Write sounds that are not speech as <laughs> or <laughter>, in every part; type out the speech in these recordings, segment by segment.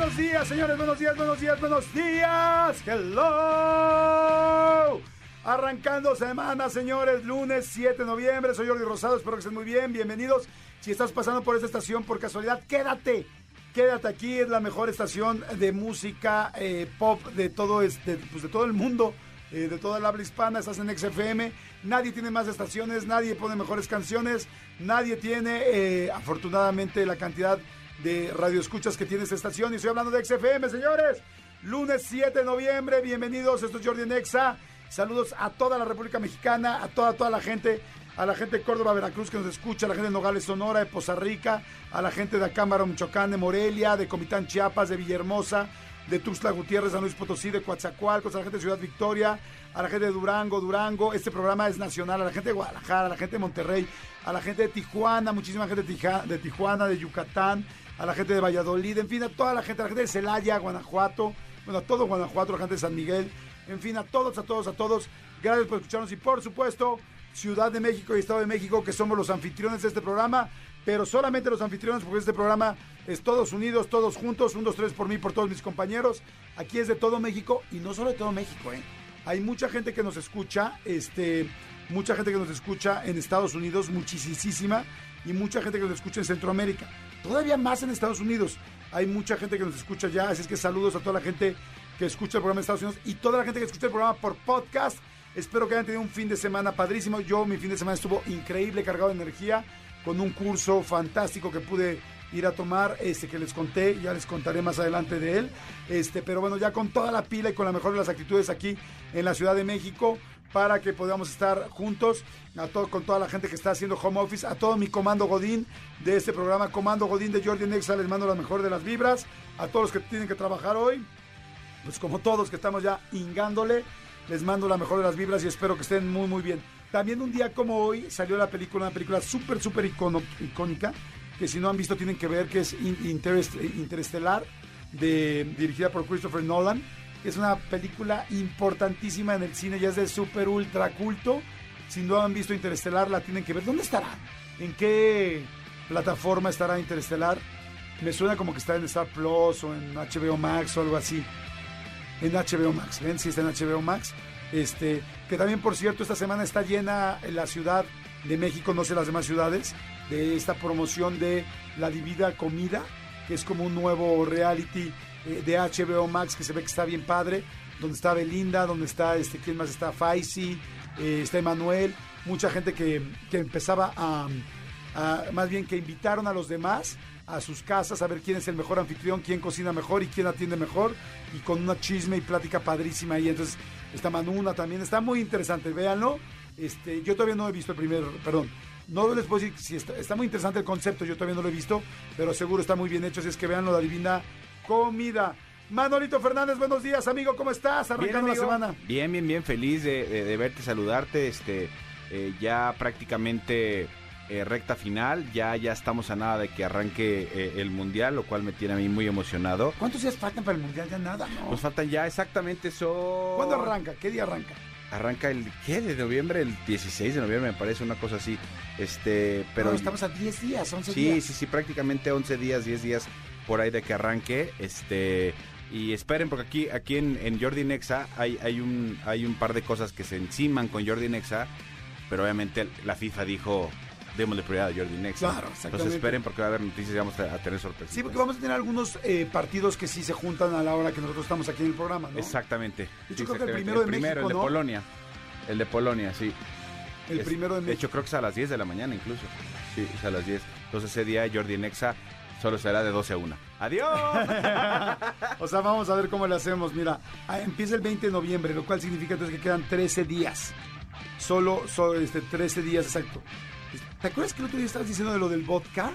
Buenos días, señores. Buenos días, buenos días, buenos días. Hello. Arrancando semana, señores. Lunes 7 de noviembre. Soy Jordi Rosado. Espero que estén muy bien. Bienvenidos. Si estás pasando por esta estación por casualidad, quédate. Quédate aquí. Es la mejor estación de música eh, pop de todo, este, pues de todo el mundo. eh, de toda la habla hispana, estás en XFM, nadie tiene más estaciones, nadie pone mejores canciones, nadie tiene, eh, afortunadamente, la cantidad de radioescuchas que tiene esta estación. Y estoy hablando de XFM, señores. Lunes 7 de noviembre, bienvenidos. Esto es Jordi Nexa. Saludos a toda la República Mexicana, a toda, toda la gente, a la gente de Córdoba, Veracruz que nos escucha, a la gente de Nogales, Sonora, de Poza Rica, a la gente de Acámbaro, Michoacán, de Morelia, de Comitán, Chiapas, de Villahermosa, de Tuxtla Gutiérrez, San Luis Potosí, de Coatzacoalcos, a la gente de Ciudad Victoria, a la gente de Durango, Durango. Este programa es nacional, a la gente de Guadalajara, a la gente de Monterrey, a la gente de Tijuana, muchísima gente de Tijuana, de Yucatán, a la gente de Valladolid, en fin, a toda la gente, a la gente de Celaya, Guanajuato, bueno, a todo Guanajuato, a la gente de San Miguel, en fin, a todos, a todos, a todos. Gracias por escucharnos y por supuesto, Ciudad de México y Estado de México, que somos los anfitriones de este programa, pero solamente los anfitriones porque este programa es todos unidos, todos juntos, un, dos, tres por mí, por todos mis compañeros. Aquí es de todo México y no solo de todo México, ¿eh? Hay mucha gente que nos escucha, este, mucha gente que nos escucha en Estados Unidos, muchísima, y mucha gente que nos escucha en Centroamérica. Todavía más en Estados Unidos. Hay mucha gente que nos escucha ya, así es que saludos a toda la gente que escucha el programa en Estados Unidos y toda la gente que escucha el programa por podcast. Espero que hayan tenido un fin de semana padrísimo. Yo, mi fin de semana estuvo increíble, cargado de energía, con un curso fantástico que pude ir a tomar, este que les conté, ya les contaré más adelante de él. Este, pero bueno, ya con toda la pila y con la mejor de las actitudes aquí en la Ciudad de México para que podamos estar juntos, a todo, con toda la gente que está haciendo home office, a todo mi comando Godín de este programa, Comando Godín de Jordi Nexa, les mando la mejor de las vibras, a todos los que tienen que trabajar hoy, pues como todos que estamos ya ingándole, les mando la mejor de las vibras y espero que estén muy muy bien. También un día como hoy salió la película, una película súper súper icónica, que si no han visto tienen que ver, que es In- Interest- Interestelar, de, dirigida por Christopher Nolan. Es una película importantísima en el cine, ya es de súper ultra culto. Si no han visto Interestelar, la tienen que ver. ¿Dónde estará? ¿En qué plataforma estará Interestelar? Me suena como que está en Star Plus o en HBO Max o algo así en HBO Max. ¿Ven? Sí, está en HBO Max. Este, que también, por cierto, esta semana está llena en la Ciudad de México, no sé las demás ciudades, de esta promoción de La Divida Comida, que es como un nuevo reality eh, de HBO Max que se ve que está bien padre, donde está Belinda, donde está, este, ¿quién más está? Faisy, eh, está Emanuel, mucha gente que, que empezaba a, más bien que invitaron a los demás a sus casas a ver quién es el mejor anfitrión, quién cocina mejor y quién atiende mejor y con una chisme y plática padrísima ahí. Entonces está Manuna también, está muy interesante, véanlo. Este, yo todavía no he visto el primer, perdón, no les puedo decir si está, muy interesante el concepto, yo todavía no lo he visto, pero seguro está muy bien hecho, así es que véanlo, la divina comida. Manolito Fernández, buenos días, amigo, ¿cómo estás? Arrancando la amigo. semana. Bien, bien, bien, feliz de, de- de verte, saludarte. Este, eh, ya prácticamente eh, recta final, ya, ya estamos a nada de que arranque eh, el mundial, lo cual me tiene a mí muy emocionado. ¿Cuántos días faltan para el Mundial? Ya nada, ¿no? Nos faltan ya exactamente son. ¿Cuándo arranca? ¿Qué día arranca? Arranca el ¿qué? de noviembre, el 16 de noviembre me parece una cosa así. Este, pero No, estamos a 10 días, 11 Sí, días. sí, sí, prácticamente 11 días, 10 días por ahí de que arranque. Este, y esperen, porque aquí, aquí en, en Jordi Nexa hay, hay, un, hay un par de cosas que se enciman con Jordi Nexa, pero obviamente la FIFA dijo, démosle prioridad a Jordi Nexa. Claro, exactamente. Entonces esperen porque va a haber noticias y vamos a, tener sorpresas. Sí, porque vamos a tener algunos eh, partidos que sí se juntan a la hora que nosotros estamos aquí en el programa, ¿no? Exactamente. De hecho, Sí, creo que el primero de primero, México, el de ¿no? Polonia. El de Polonia, sí. El Es- primero de De México. hecho, creo que es a las 10 de la mañana incluso. Sí, es a las 10. Entonces ese día Jordi Nexa solo será de 12 a 1. ¡Adiós! <laughs> o sea, vamos a ver cómo le hacemos. Mira, ah, empieza el 20 de noviembre, lo cual significa entonces que quedan 13 días. Solo, solo este, 13 días, exacto. ¿Te acuerdas que el otro día estabas diciendo de lo del vodka?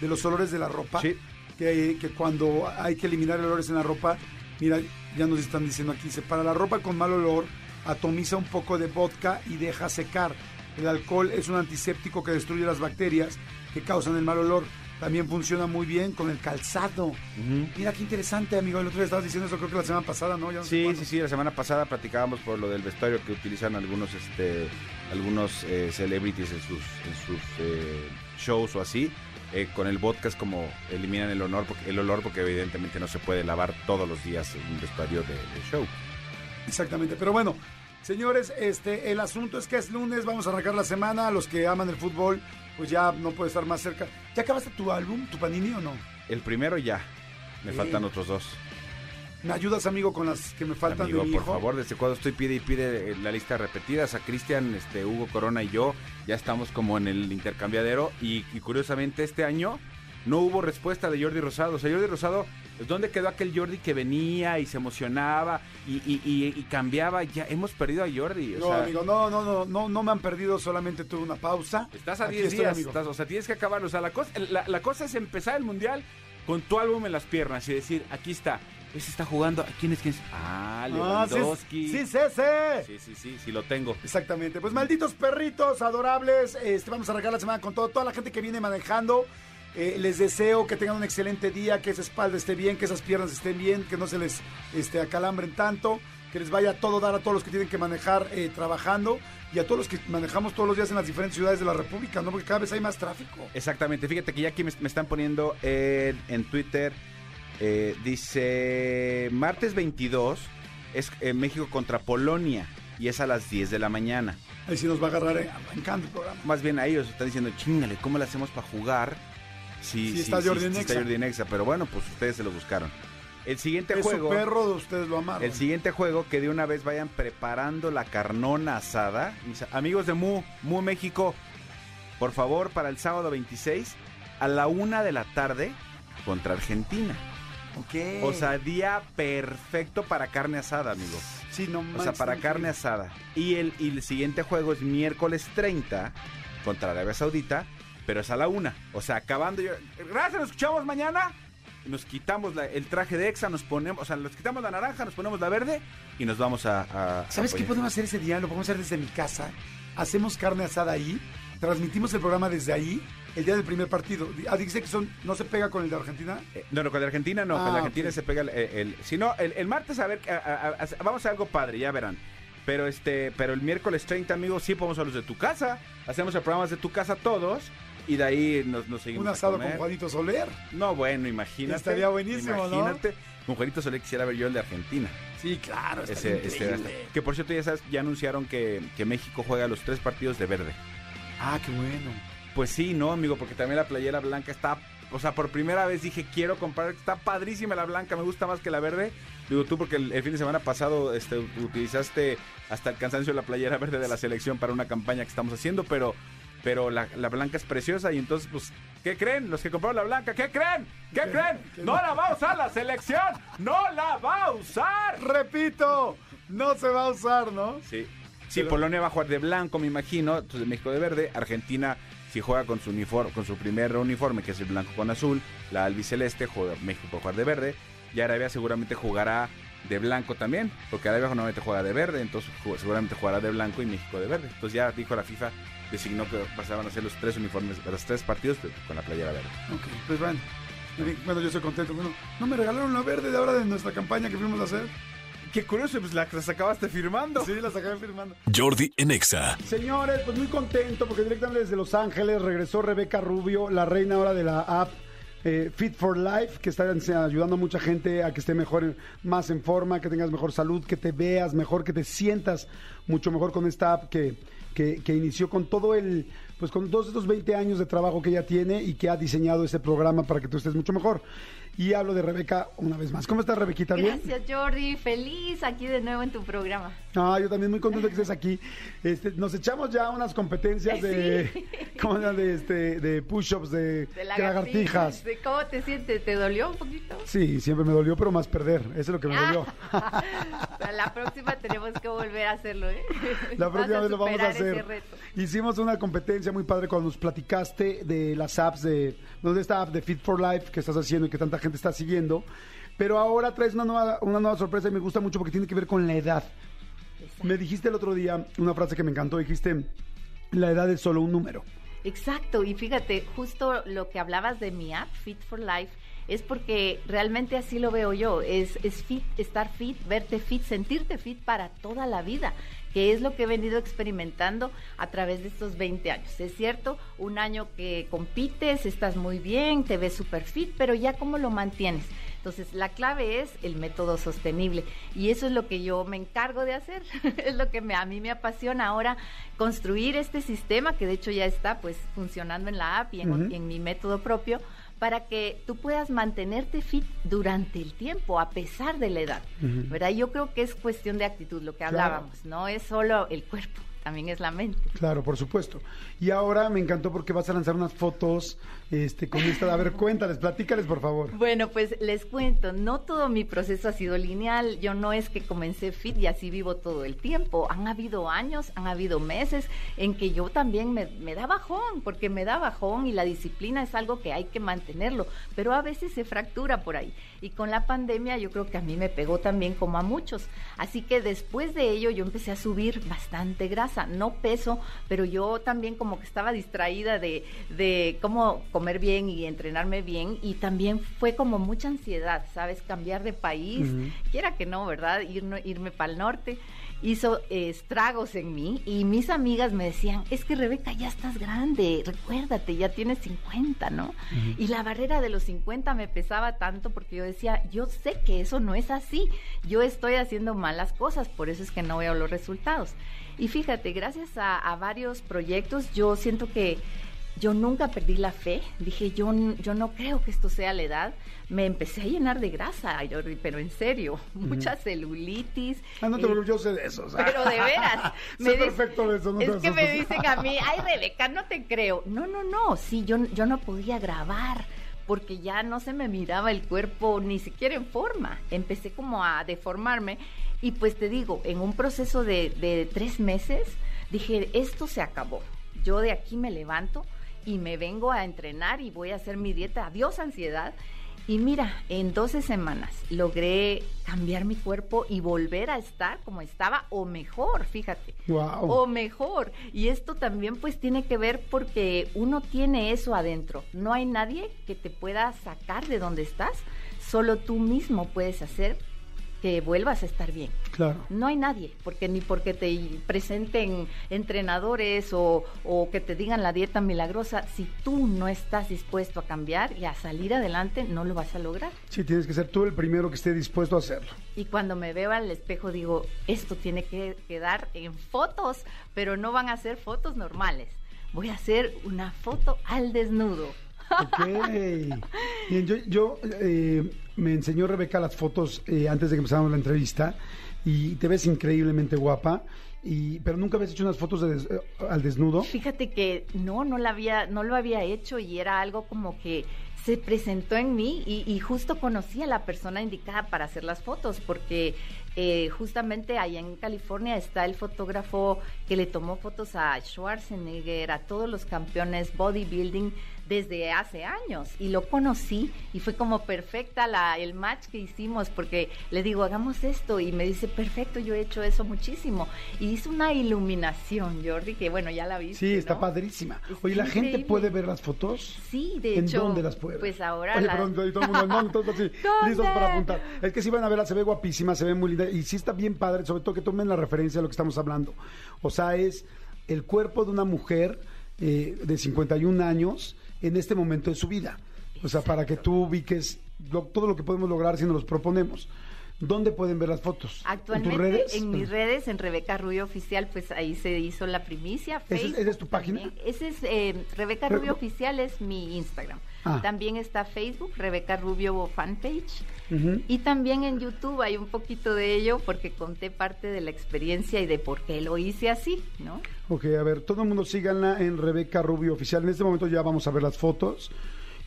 De los olores de la ropa. Sí. Que, que cuando hay que eliminar olores en la ropa, mira, ya nos están diciendo aquí, dice, para la ropa con mal olor, atomiza un poco de vodka y deja secar. El alcohol es un antiséptico que destruye las bacterias que causan el mal olor. También funciona muy bien con el calzado. Mira qué interesante, amigo. El otro día estabas diciendo eso, creo que la semana pasada, ¿no? Ya no sé Sí, sí, sí, la semana pasada platicábamos por lo del vestuario que utilizan algunos este algunos eh, celebrities en sus en sus eh, shows o así. Eh, con el vodka es como eliminan el olor porque el olor porque evidentemente no se puede lavar todos los días un vestuario de, de show. Exactamente. Pero bueno, señores, este, el asunto es que es lunes, vamos a arrancar la semana. Los que aman el fútbol, pues ya no puede estar más cerca. ¿Ya acabaste tu álbum, tu panini o no? El primero ya. Me Sí. faltan otros dos. ¿Me ayudas, amigo, con las que me faltan Amigo, de mi por favor, desde cuando estoy pide y pide eh, la lista repetidas a Cristian, este, Hugo Corona y yo, ya estamos como en el intercambiadero y, y curiosamente este año no hubo respuesta de Jordi Rosado. O sea, Jordi Rosado, ¿dónde quedó aquel Jordi que venía y se emocionaba y, y- y- y cambiaba? Ya hemos perdido a Jordi. O No, sea, amigo, no, no, no, no, no me han perdido, solamente tuve una pausa. Estás a Aquí 10 estoy, días, amigo. estás- o sea, tienes que acabarlo. O sea, la cosa, la, la cosa es empezar el mundial con tu álbum en las piernas y decir, aquí está, ese está jugando, ¿quién es quién es? Ah, Ah, Lewandowski. sí, sí, sí. Sí, sí, sí, sí lo tengo. Exactamente. Pues malditos perritos adorables. Este, vamos a arrancar la semana con todo. Toda la gente que viene manejando. Eh, les deseo que tengan un excelente día, que esa espalda esté bien, que esas piernas estén bien, que no se les este, acalambren tanto, que les vaya a todo dar a todos los que tienen que manejar eh, trabajando y a todos los que manejamos todos los días en las diferentes ciudades de la República, ¿no? Porque cada vez hay más tráfico. Exactamente, fíjate que ya aquí me, me están poniendo en, en Twitter, eh, dice martes 22 es eh, México contra Polonia y es a las 10 de la mañana. Ahí sí nos va a agarrar eh, arrancando el programa. Más bien a ellos están diciendo, chingale, ¿cómo le hacemos para jugar? Si, Sí está Jordi está Nexa. Jordi Nexa, pero bueno, pues ustedes se lo buscaron. El siguiente Es su juego, perro, ustedes lo amaron. el siguiente juego que de una vez vayan preparando la carnona asada. Mis amigos de Mu, Mu México, por favor, para el sábado 26 a la una de la tarde contra Argentina. Ok. O sea, día perfecto para carne asada, amigo. sí, no O sea, para carne asada. Y el, y el siguiente juego es miércoles 30 contra Arabia Saudita, pero es a la una. O sea, acabando yo. Gracias, nos escuchamos mañana. Nos quitamos la- el traje de Exa, nos ponemos, o sea, nos quitamos la naranja, nos ponemos la verde y nos vamos a. a- ¿Sabes a qué podemos hacer ese día? Lo podemos hacer desde mi casa. Hacemos carne asada ahí, transmitimos el programa desde ahí, el día del primer partido. Ah, dice que son, no se pega con el de Argentina. Eh, No, no, con la Argentina no, Ah, con la Argentina ok. se pega el, el- si no, el, el martes a ver, a- vamos a algo padre, ya verán. Pero este, pero el miércoles 30, amigos, sí podemos a los de tu casa. Hacemos el programa de tu casa todos y de ahí nos, nos seguimos Un a asado con. Juanito Soler. No, bueno, imagínate. Estaría buenísimo, ¿no? Imagínate. Con Juanito Solé quisiera ver yo el de Argentina. Sí, claro, Ese- ese- que por cierto, ya sabes, ya anunciaron que, que México juega los tres partidos de verde. Ah, qué bueno. Pues sí, no, amigo, porque también la playera blanca está. O sea, por primera vez dije, quiero comprar. Está padrísima la blanca, me gusta más que la verde. Digo tú, porque el, el fin de semana pasado este, utilizaste hasta el cansancio la playera verde de la selección para una campaña que estamos haciendo, pero. Pero la, la blanca es preciosa y entonces, pues, ¿qué creen? Los que compraron la blanca, ¿qué creen? ¿Qué creen? ¡No la va a usar la selección! ¡No la va a usar! Repito, no se va a usar, ¿no? Sí. Sí, Pero- Polonia va a jugar de blanco, me imagino. Entonces México de verde. Argentina, si juega con su uniforme, con su primer uniforme, que es el blanco con azul, la albiceleste, juega México a jugar de verde. Y Arabia seguramente jugará de blanco también, porque Arabia normalmente juega de verde, entonces seguramente jugará de blanco y México de verde. Entonces ya dijo la FIFA, designó que pasaban a ser los tres uniformes, los tres partidos con la playera verde. Ok, pues bueno. Bueno, yo estoy contento. Bueno, no me regalaron la verde de ahora de nuestra campaña que fuimos a hacer. Qué curioso, pues la las acabaste firmando. Sí, la acabé firmando. Jordi en Exa. Señores, pues muy contento porque directamente desde Los Ángeles regresó Rebeca Rubio, la reina ahora de la app eh, Fit for Life, que está ayudando a mucha gente a que esté mejor, más en forma, que tengas mejor salud, que te veas mejor, que te sientas mucho mejor con esta app que, que, que inició con todo el, pues con todos estos 20 años de trabajo que ella tiene y que ha diseñado ese programa para que tú estés mucho mejor. Y hablo de Rebeca una vez más. ¿Cómo estás, Rebequita? ¿Bien? Gracias, Jordi. Feliz aquí de nuevo en tu programa. Ah, yo también muy contento que estés aquí. Este, nos echamos ya unas competencias de, Sí. <laughs> ¿cómo de, este, de push-ups, de, De lagartijas. ¿De ¿Cómo te sientes? ¿Te dolió un poquito? Sí, siempre me dolió, pero más perder. Eso es lo que me dolió. O <laughs> sea, la próxima tenemos que volver a hacerlo, ¿eh? <laughs> La próxima vez lo vamos a hacer. Hicimos una competencia muy padre cuando nos platicaste de las apps de, no, de esta app de Fit for Life que estás haciendo y que tanta gente está siguiendo. Pero ahora traes una nueva, una nueva sorpresa y me gusta mucho porque tiene que ver con la edad. Me dijiste el otro día una frase que me encantó, dijiste, la edad es solo un número. Exacto, y fíjate, justo lo que hablabas de mi app, Fit for Life, es porque realmente así lo veo yo, es, fit, estar fit, verte fit, sentirte fit para toda la vida, que es lo que he venido experimentando a través de estos 20 años. Es cierto, un año que compites, estás muy bien, te ves súper fit, pero ya cómo lo mantienes. Entonces, la clave es el método sostenible. Y eso es lo que yo me encargo de hacer, <laughs> es lo que me, a mí me apasiona ahora, construir este sistema que de hecho ya está pues funcionando en la app y en, en mi método propio para que tú puedas mantenerte fit durante el tiempo, a pesar de la edad, ¿verdad? Yo creo que es cuestión de actitud, lo que hablábamos, no es solo el cuerpo, también es la mente. Claro, por supuesto. Y ahora me encantó porque vas a lanzar unas fotos este, con esta. A ver, <laughs> cuéntales, platícales, por favor. Bueno, pues les cuento, no todo mi proceso ha sido lineal. Yo no es que comencé fit y así vivo todo el tiempo. Han habido años, han habido meses en que yo también me, me da bajón, porque me da bajón y la disciplina es algo que hay que mantenerlo, pero a veces se fractura por ahí. Y con la pandemia yo creo que a mí me pegó también como a muchos. Así que después de ello yo empecé a subir bastante grasa, no peso, pero yo también como que estaba distraída de, de cómo comer bien y entrenarme bien y también fue como mucha ansiedad, ¿sabes? Cambiar de país, quiera que no, ¿verdad? Ir, irme para el norte hizo estragos en mí y mis amigas me decían, es que Rebeca ya estás grande, recuérdate, ya tienes 50, ¿no? Y la barrera de los 50 me pesaba tanto porque yo decía, yo sé que eso no es así, yo estoy haciendo malas cosas, por eso es que no veo los resultados. Y fíjate, gracias a, a varios proyectos, yo siento que yo nunca perdí la fe. Dije, yo, yo no creo que esto sea la edad. Me empecé a llenar de grasa, pero en serio, mucha celulitis. Ah, no te eh, yo sé de eso. Pero de veras. <laughs> sé perfecto de eso. No es que me dicen a mí, ay, Rebeca, no te creo. No, no, no. Sí, yo, yo no podía grabar porque ya no se me miraba el cuerpo ni siquiera en forma. Empecé como a deformarme y pues te digo, en un proceso de, de tres meses, dije, esto se acabó. Yo de aquí me levanto y me vengo a entrenar y voy a hacer mi dieta. Adiós ansiedad. Y mira, en 12 semanas logré cambiar mi cuerpo y volver a estar como estaba o mejor, fíjate. Wow. O mejor. Y esto también pues tiene que ver porque uno tiene eso adentro. No hay nadie que te pueda sacar de donde estás. Solo tú mismo puedes hacer que vuelvas a estar bien. Claro. No hay nadie, porque ni porque te presenten entrenadores o, o, que te digan la dieta milagrosa, si tú no estás dispuesto a cambiar y a salir adelante, no lo vas a lograr. Sí, tienes que ser tú el primero que esté dispuesto a hacerlo. Y cuando me veo al espejo digo, esto tiene que quedar en fotos, pero no van a ser fotos normales. Voy a hacer una foto al desnudo. Ok. <laughs> Bien, yo, yo eh, me enseñó Rebeca las fotos eh, antes de que empezáramos la entrevista y te ves increíblemente guapa. Y, pero nunca habías hecho unas fotos de al desnudo. Fíjate que no, no la había, no lo había hecho y era algo como que se presentó en mí y, y justo conocí a la persona indicada para hacer las fotos porque eh, justamente allá en California está el fotógrafo que le tomó fotos a Schwarzenegger, a todos los campeones bodybuilding desde hace años y lo conocí y fue como perfecta la, el match que hicimos porque le digo, hagamos esto y me dice, perfecto, yo he hecho eso muchísimo. Y hizo una iluminación, Jordi, que bueno, ya la vi. Sí, está padrísima. Oye, ¿la gente puede ver las fotos? Sí, de ¿En hecho. ¿En dónde las puede ver? Pues ahora. Oye, perdón, todo el mundo, no, todos así, <laughs> listos para apuntar. Es que si van a verla, se ve guapísima, se ve muy linda y sí está bien padre, sobre todo que tomen la referencia de lo que estamos hablando. O sea, es el cuerpo de una mujer eh, de 51 años en este momento de su vida. O sea, para que tú ubiques todo lo que podemos lograr si nos los proponemos. ¿Dónde pueden ver las fotos? Actualmente ¿En, tus redes? en mis redes, en Rebeca Rubio Oficial, pues ahí se hizo la primicia. ¿Esa es, tu página? Ese es eh, Rebeca Rubio Oficial, es mi Instagram. Ah. También está Facebook, Rebeca Rubio Fanpage. Uh -huh. Y también en YouTube hay un poquito de ello porque conté parte de la experiencia y de por qué lo hice así, ¿no? Ok, a ver, todo el mundo síganla en Rebeca Rubio Oficial. En este momento ya vamos a ver las fotos.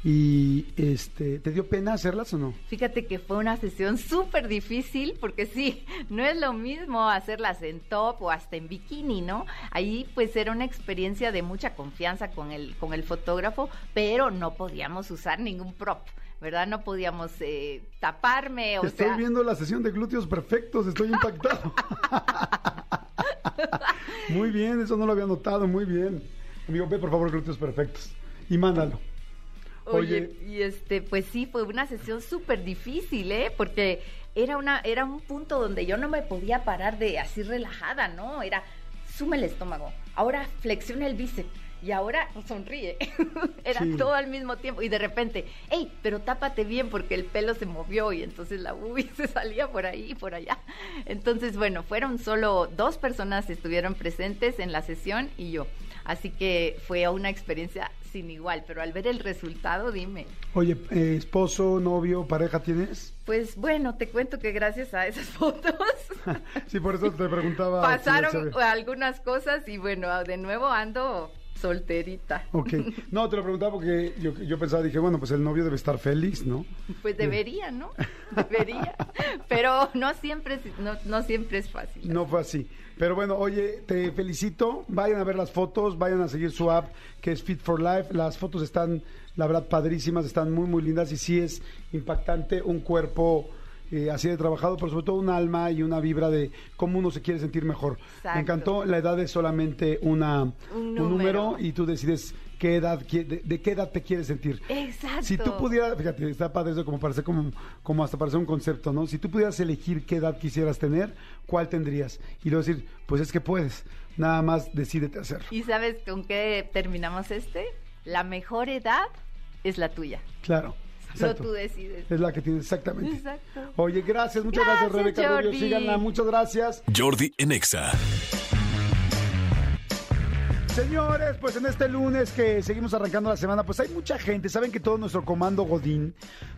Y este, ¿te dio pena hacerlas o no? Fíjate que fue una sesión súper difícil porque sí, no es lo mismo hacerlas en top o hasta en bikini, ¿no? Ahí pues era una experiencia de mucha confianza con el, con el fotógrafo, pero no podíamos usar ningún prop. ¿Verdad? No podíamos eh, taparme, o Estoy sea... viendo la sesión de glúteos perfectos, estoy impactado. <laughs> muy bien, eso no lo había notado, muy bien. Amigo, ve por favor glúteos perfectos y mándalo. Oye, y este, pues sí, fue una sesión súper difícil, ¿eh? Porque era una, era un punto donde yo no me podía parar de así relajada, ¿no? Era, sume el estómago, ahora flexiona el bíceps y ahora sonríe. <laughs> era Sí. todo al mismo tiempo y de repente, hey, pero tápate bien porque el pelo se movió y entonces la uy <laughs> se salía por ahí y por allá. Entonces, bueno, fueron solo dos personas estuvieron presentes en la sesión y yo. Así que fue una experiencia sin igual, pero al ver el resultado, dime, Oye, eh, esposo, novio, pareja tienes? pues bueno, te cuento que gracias a esas <laughs> fotos Sí, por eso te preguntaba. pasaron algunas cosas y bueno, de nuevo ando solterita. Ok, no, te lo preguntaba porque yo, yo pensaba, dije, bueno, pues el novio debe estar feliz, ¿no? Pues debería, ¿no? <laughs> Debería. Pero no siempre, no, no siempre es fácil. No fue así. Pero bueno, oye, te felicito. Vayan a ver las fotos, vayan a seguir su app que es Fit for Life. Las fotos están, la verdad, padrísimas, están muy, muy lindas y sí es impactante un cuerpo eh, así de trabajado, pero sobre todo un alma y una vibra de cómo uno se quiere sentir mejor. Exacto. Me encantó, la edad es solamente una, un, número. número. y tú decides qué edad, de qué edad te quieres sentir. Exacto. Si tú pudieras, fíjate, está padre eso como parece como, como hasta parece un concepto, ¿no? Si tú pudieras elegir qué edad quisieras tener, ¿cuál tendrías? Y luego decir, pues es que puedes, nada más decídete hacerlo. ¿Y sabes con qué terminamos este? La mejor edad es la tuya. Claro. Exacto. tú decides. Es la que tienes, exactamente. Exacto. Oye, gracias, muchas gracias, Gracias, Rebeca Rubio. Síganla, muchas gracias. Jordi en Exa. Señores, pues en este lunes que seguimos arrancando la semana, pues hay mucha gente, saben que todo nuestro comando Godín,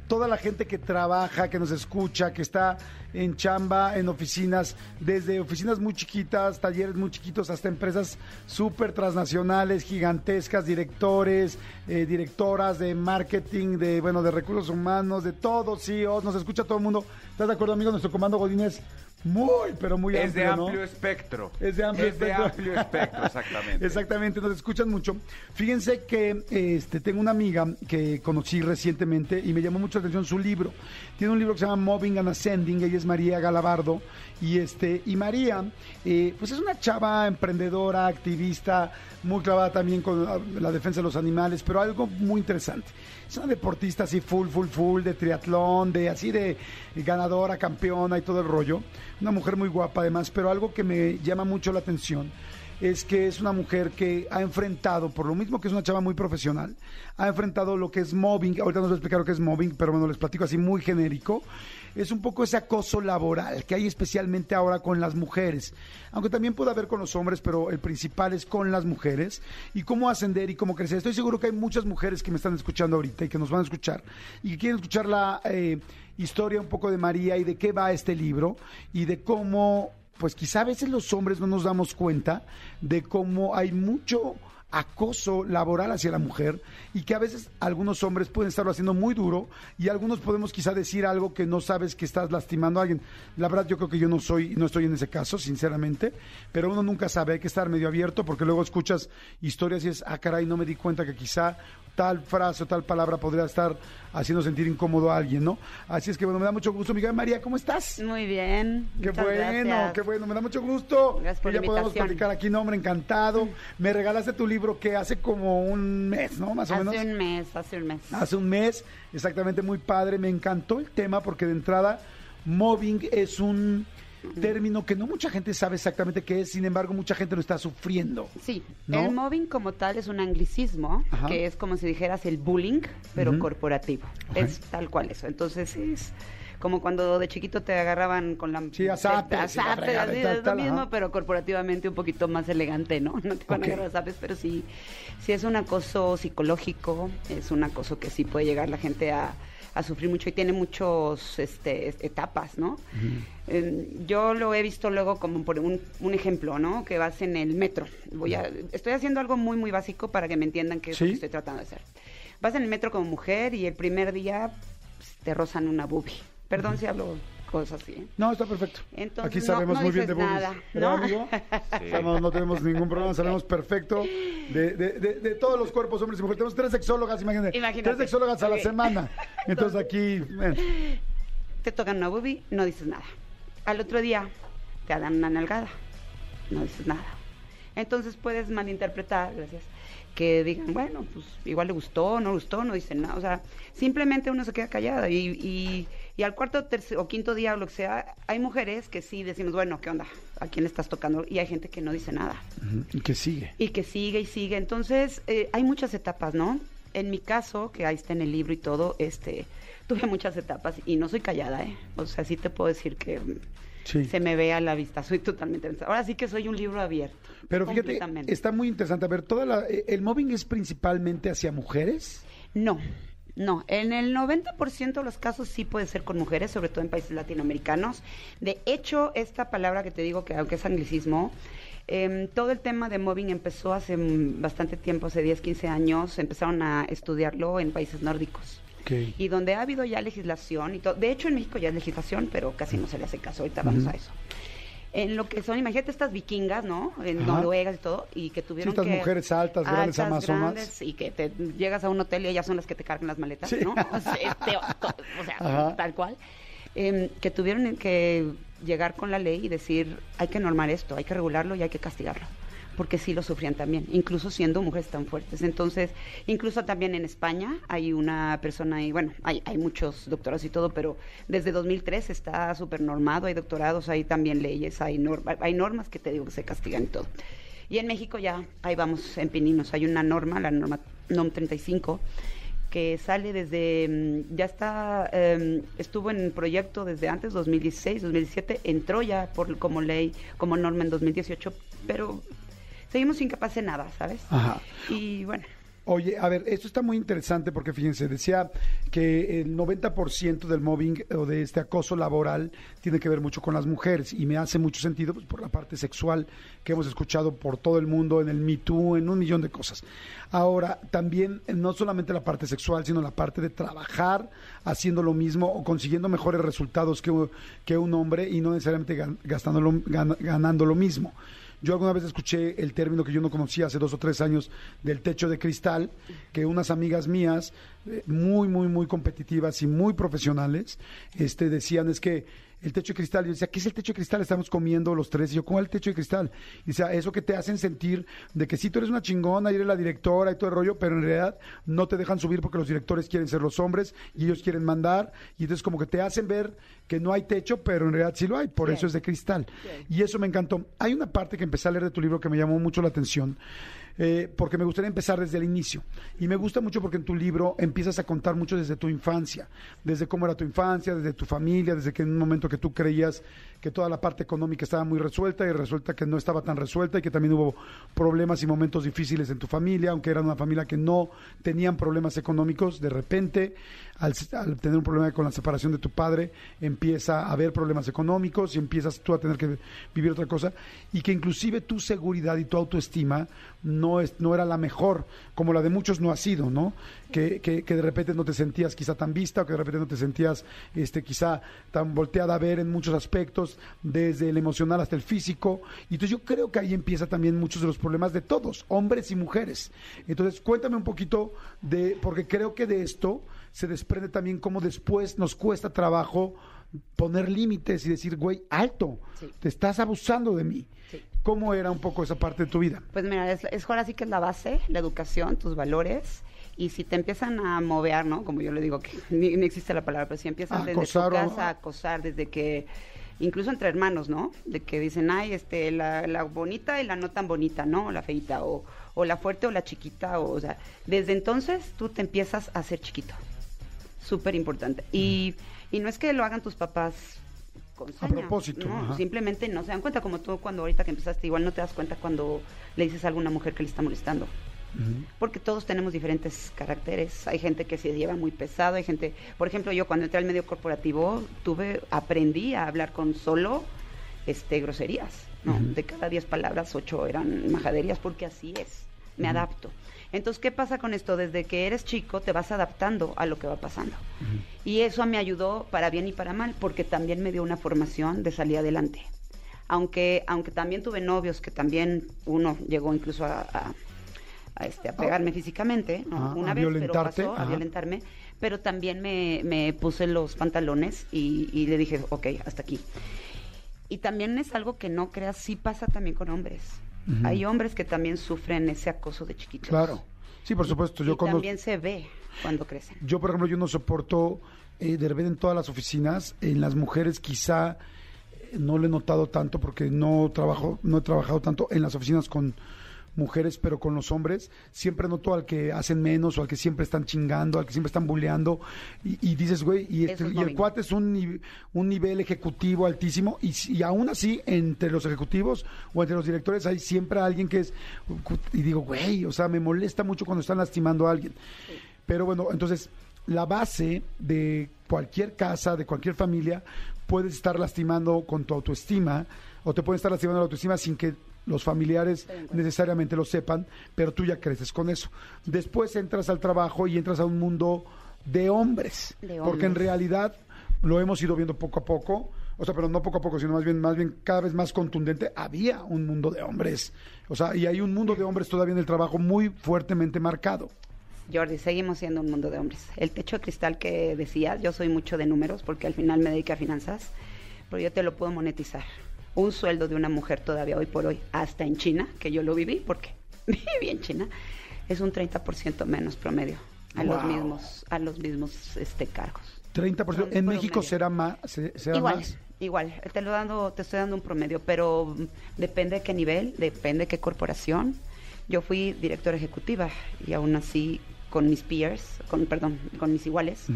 toda la gente que trabaja, que nos escucha, que está en chamba, en oficinas, desde oficinas muy chiquitas, talleres muy chiquitos, hasta empresas súper transnacionales, gigantescas, directores, eh, directoras de marketing, de, bueno, de recursos humanos, de todo, CEOs, nos escucha todo el mundo. ¿Estás de acuerdo, amigo? Nuestro comando Godín es muy, pero muy Es de amplio, ¿no? amplio espectro. Es de amplio Es de espectro. amplio espectro, <laughs> exactamente. Exactamente, nos escuchan mucho. Fíjense que este, tengo una amiga que conocí recientemente y me llamó mucho la atención su libro. Tiene un libro que se llama Moving and Ascending, ella es María Galabardo. Y, este, y María, eh, pues es una chava emprendedora, activista, muy clavada también con la, la defensa de los animales, pero algo muy interesante. Es una deportista así full, full, full, de triatlón, de así de ganadora, campeona y todo el rollo. Una mujer muy guapa además, pero algo que me llama mucho la atención es que es una mujer que ha enfrentado, por lo mismo que es una chava muy profesional, ha enfrentado lo que es mobbing. Ahorita nos voy a explicar lo que es mobbing, pero bueno, les platico así muy genérico. Es un poco ese acoso laboral que hay especialmente ahora con las mujeres, aunque también puede haber con los hombres, pero el principal es con las mujeres y cómo ascender y cómo crecer. Estoy seguro que hay muchas mujeres que me están escuchando ahorita y que nos van a escuchar y que quieren escuchar la eh, historia un poco de María y de qué va este libro y de cómo pues quizá a veces los hombres no nos damos cuenta de cómo hay mucho acoso laboral hacia la mujer y que a veces algunos hombres pueden estarlo haciendo muy duro y algunos podemos quizá decir algo que no sabes que estás lastimando a alguien. La verdad yo creo que yo no soy no estoy en ese caso, sinceramente, pero uno nunca sabe, hay que estar medio abierto porque luego escuchas historias y es, ah caray, no me di cuenta que quizá tal frase o tal palabra podría estar haciendo sentir incómodo a alguien, ¿no? Así es que bueno, me da mucho gusto, Miguel María, ¿cómo estás? Muy bien. Qué bueno, gracias. qué bueno, me da mucho gusto. Gracias por que ya la invitación. platicar aquí, no, hombre, encantado. Me regalaste tu libro que hace como un mes, ¿no? Más o menos. Hace un mes, hace un mes. Hace un mes, exactamente muy padre. Me encantó el tema porque de entrada, mobbing es un término que no mucha gente sabe exactamente qué es, sin embargo, mucha gente lo está sufriendo. Sí, ¿No? el mobbing como tal es un anglicismo, Ajá. que es como si dijeras el bullying, pero corporativo. Es tal cual eso. Entonces es como cuando de chiquito te agarraban con la... Sí, la fregada así, es lo mismo, ajá. pero corporativamente un poquito más elegante, ¿no? <laughs> No te van a agarrar pero sí, sí es un acoso psicológico, es un acoso que sí puede llegar la gente a, a sufrir mucho y tiene muchos este, etapas, ¿no? Eh, yo lo he visto luego como por un, un ejemplo, ¿no? Que vas en el metro. Voy a, estoy haciendo algo muy, muy básico para que me entiendan qué es lo que estoy tratando de hacer. Vas en el metro como mujer y el primer día pues, te rozan una boobie. Perdón si hablo cosas así. No, está perfecto. Entonces, Aquí no- sabemos no muy bien de boobies. nada, ¿Verdad, ¿no? Estamos- no tenemos ningún problema, sabemos perfecto de, de- de- de todos los cuerpos, hombres y mujeres. Tenemos tres sexólogas, imagínate. Imagínate. Tres sexólogas a la semana. Entonces aquí, bueno, Te tocan una boobie, no dices nada. Al otro día te dan una nalgada, no dices nada. Entonces puedes malinterpretar, gracias, que digan, bueno, pues igual le gustó, no le gustó, no dicen nada. O sea, simplemente uno se queda callada y, y, y al cuarto tercer, o quinto día o lo que sea, hay mujeres que sí decimos, bueno, ¿qué onda? ¿A quién estás tocando? Y hay gente que no dice nada y que sigue. y que sigue y sigue. Entonces, eh, hay muchas etapas, ¿no? En mi caso, que ahí está en el libro y todo, este, tuve muchas etapas y no soy callada, ¿eh? O sea, sí te puedo decir que mm, Sí. se me ve a la vista, soy totalmente... Ahora sí que soy un libro abierto. Pero fíjate, está muy interesante. A ver, toda la, ¿el mobbing es principalmente hacia mujeres? No, no. En el 90% de los casos sí puede ser con mujeres, sobre todo en países latinoamericanos. De hecho, esta palabra que te digo, que aunque es anglicismo, em, todo el tema de mobbing empezó hace bastante tiempo, hace 10, 15 años, empezaron a estudiarlo en países nórdicos. Y donde ha habido ya legislación, y todo. de hecho en México ya es legislación, pero casi no se le hace caso, ahorita vamos a eso. En lo que son, imagínate estas vikingas, ¿no? En Ajá. Noruegas y todo, y que tuvieron estas que... mujeres altas, grandes amazonas. grandes, y que te llegas a un hotel y ellas son las que te cargan las maletas, Sí. ¿no? <laughs> O sea, to- o sea, Ajá. tal cual. Em, que tuvieron que llegar con la ley y decir, hay que normar esto, hay que regularlo y hay que castigarlo. Porque sí lo sufrían también, incluso siendo mujeres tan fuertes. Entonces, incluso también en España hay una persona, y bueno, hay, hay muchos doctorados y todo, pero desde 2003 está súper normado, hay doctorados, hay también leyes, hay, norma- hay normas que te digo que se castigan y todo. Y en México ya, ahí vamos en pininos, hay una norma, la norma NOM 35, que sale desde, mm, ya está, eh, estuvo en proyecto desde antes, 2016, 2017, entró ya por, como ley, como norma en 2018, pero seguimos incapaces de nada, ¿sabes? Ajá. Y bueno, Oye, a ver, esto está muy interesante porque fíjense, decía que el 90% del mobbing o de este acoso laboral tiene que ver mucho con las mujeres y me hace mucho sentido pues, por la parte sexual que hemos escuchado por todo el mundo, en el Me Too, en un millón de cosas. Ahora, también no solamente la parte sexual, sino la parte de trabajar haciendo lo mismo o consiguiendo mejores resultados que, que un hombre y no necesariamente gan- gastándolo, gan- ganando lo mismo. Yo alguna vez escuché el término que yo no conocía hace dos o tres años del techo de cristal, que unas amigas mías, muy, muy, muy competitivas y muy profesionales, este, decían es que el techo de cristal, yo decía, ¿qué es el techo de cristal? Estamos comiendo los tres, y yo, ¿cómo es el techo de cristal? Y decía, eso que te hacen sentir de que sí, tú eres una chingona, y eres la directora y todo el rollo, pero en realidad no te dejan subir porque los directores quieren ser los hombres y ellos quieren mandar, y entonces como que te hacen ver que no hay techo, pero en realidad sí lo hay, por eso es de cristal. Y eso me encantó. Hay una parte que empecé a leer de tu libro que me llamó mucho la atención, eh, porque me gustaría empezar desde el inicio. Y me gusta mucho porque en tu libro empiezas a contar mucho desde tu infancia, desde cómo era tu infancia, desde tu familia, desde que en un momento que tú creías que toda la parte económica estaba muy resuelta y resulta que no estaba tan resuelta y que también hubo problemas y momentos difíciles en tu familia, aunque era una familia que no tenían problemas económicos, de repente al, tener un problema con la separación de tu padre, empieza a haber problemas económicos y empiezas tú a tener que vivir otra cosa y que inclusive tu seguridad y tu autoestima no, es, no era la mejor, como la de muchos no ha sido, ¿no? Que, que, que de repente no te sentías quizá tan vista o que de repente no te sentías este, quizá tan volteada a ver en muchos aspectos, desde el emocional hasta el físico. Y entonces yo creo que ahí empieza también muchos de los problemas de todos, hombres y mujeres. Entonces cuéntame un poquito de, porque creo que de esto se desprende también cómo después nos cuesta trabajo poner límites y decir, güey, alto, Sí. te estás abusando de mí. Sí. ¿Cómo era un poco esa parte de tu vida? Pues mira, es, es ahora sí que es la base, la educación, tus valores. Y si te empiezan a mover, ¿no? Como yo le digo, que <laughs> ni, ni existe la palabra, pero si empiezan desde Acosar tu casa a acosar, desde que, incluso entre hermanos, ¿no? De que dicen, ay, este, la, la bonita y la no tan bonita, ¿no? La feita, o, o la fuerte o la chiquita, o, o sea, desde entonces tú te empiezas a hacer chiquito. Súper importante. Y, y no es que lo hagan tus papás con saña, propósito, no, ajá. simplemente no se dan cuenta, como tú cuando ahorita que empezaste, igual no te das cuenta cuando le dices a alguna mujer que le está molestando. Porque todos tenemos diferentes caracteres. Hay gente que se lleva muy pesado, hay gente, por ejemplo, yo cuando entré al medio corporativo tuve, aprendí a hablar con solo este groserías, ¿no? De cada diez palabras, ocho eran majaderías, porque así es. me adapto. Entonces, ¿qué pasa con esto? Desde que eres chico te vas adaptando a lo que va pasando. Y eso me ayudó para bien y para mal, porque también me dio una formación de salir adelante. Aunque, aunque también tuve novios que también uno llegó incluso a, a- a, este, a pegarme físicamente, ¿no? Ajá, una a vez, violentarte, pero pasó, a violentarme, pero también me, me puse los pantalones y, y le dije, ok, hasta aquí. Y también es algo que no creas, sí pasa también con hombres. Hay hombres que también sufren ese acoso de chiquitos. Claro. Sí, por supuesto. Yo y cuando también se ve cuando crecen. Yo, por ejemplo, yo no soporto eh, de repente en todas las oficinas, en las mujeres quizá eh, no lo he notado tanto porque no trabajo, no he trabajado tanto en las oficinas con mujeres, pero con los hombres, siempre noto al que hacen menos o al que siempre están chingando, al que siempre están bulleando, y, y dices, güey, y, este- el cuate es un, un nivel ejecutivo altísimo, y, y aún así, entre los ejecutivos o entre los directores hay siempre alguien que es, y digo, güey, o sea, me molesta mucho cuando están lastimando a alguien. Pero bueno, entonces la base de cualquier casa, de cualquier familia, puedes estar lastimando con tu autoestima o te pueden estar lastimando la autoestima sin que los familiares necesariamente lo sepan, pero tú ya creces con eso. Después entras al trabajo y entras a un mundo de hombres, De porque en realidad lo hemos ido viendo poco a poco, o sea, pero no poco a poco, sino más bien, más bien cada vez más contundente, había un mundo de hombres, o sea, y hay un mundo de hombres todavía en el trabajo muy fuertemente marcado. Jordi, seguimos siendo un mundo de hombres. El techo de cristal que decía, yo soy mucho de números porque al final me dediqué a finanzas, pero yo te lo puedo monetizar. Un sueldo de una mujer todavía hoy por hoy, hasta en China, que yo lo viví porque <laughs> viví en China, es un 30% menos promedio a los mismos a los mismos este cargos. 30%. En Promedio. México será más. se- será Igual, más. igual, te lo dando, te estoy dando un promedio, pero depende de qué nivel, depende de qué corporación. Yo fui directora ejecutiva y aún así con mis peers, con perdón, con mis iguales,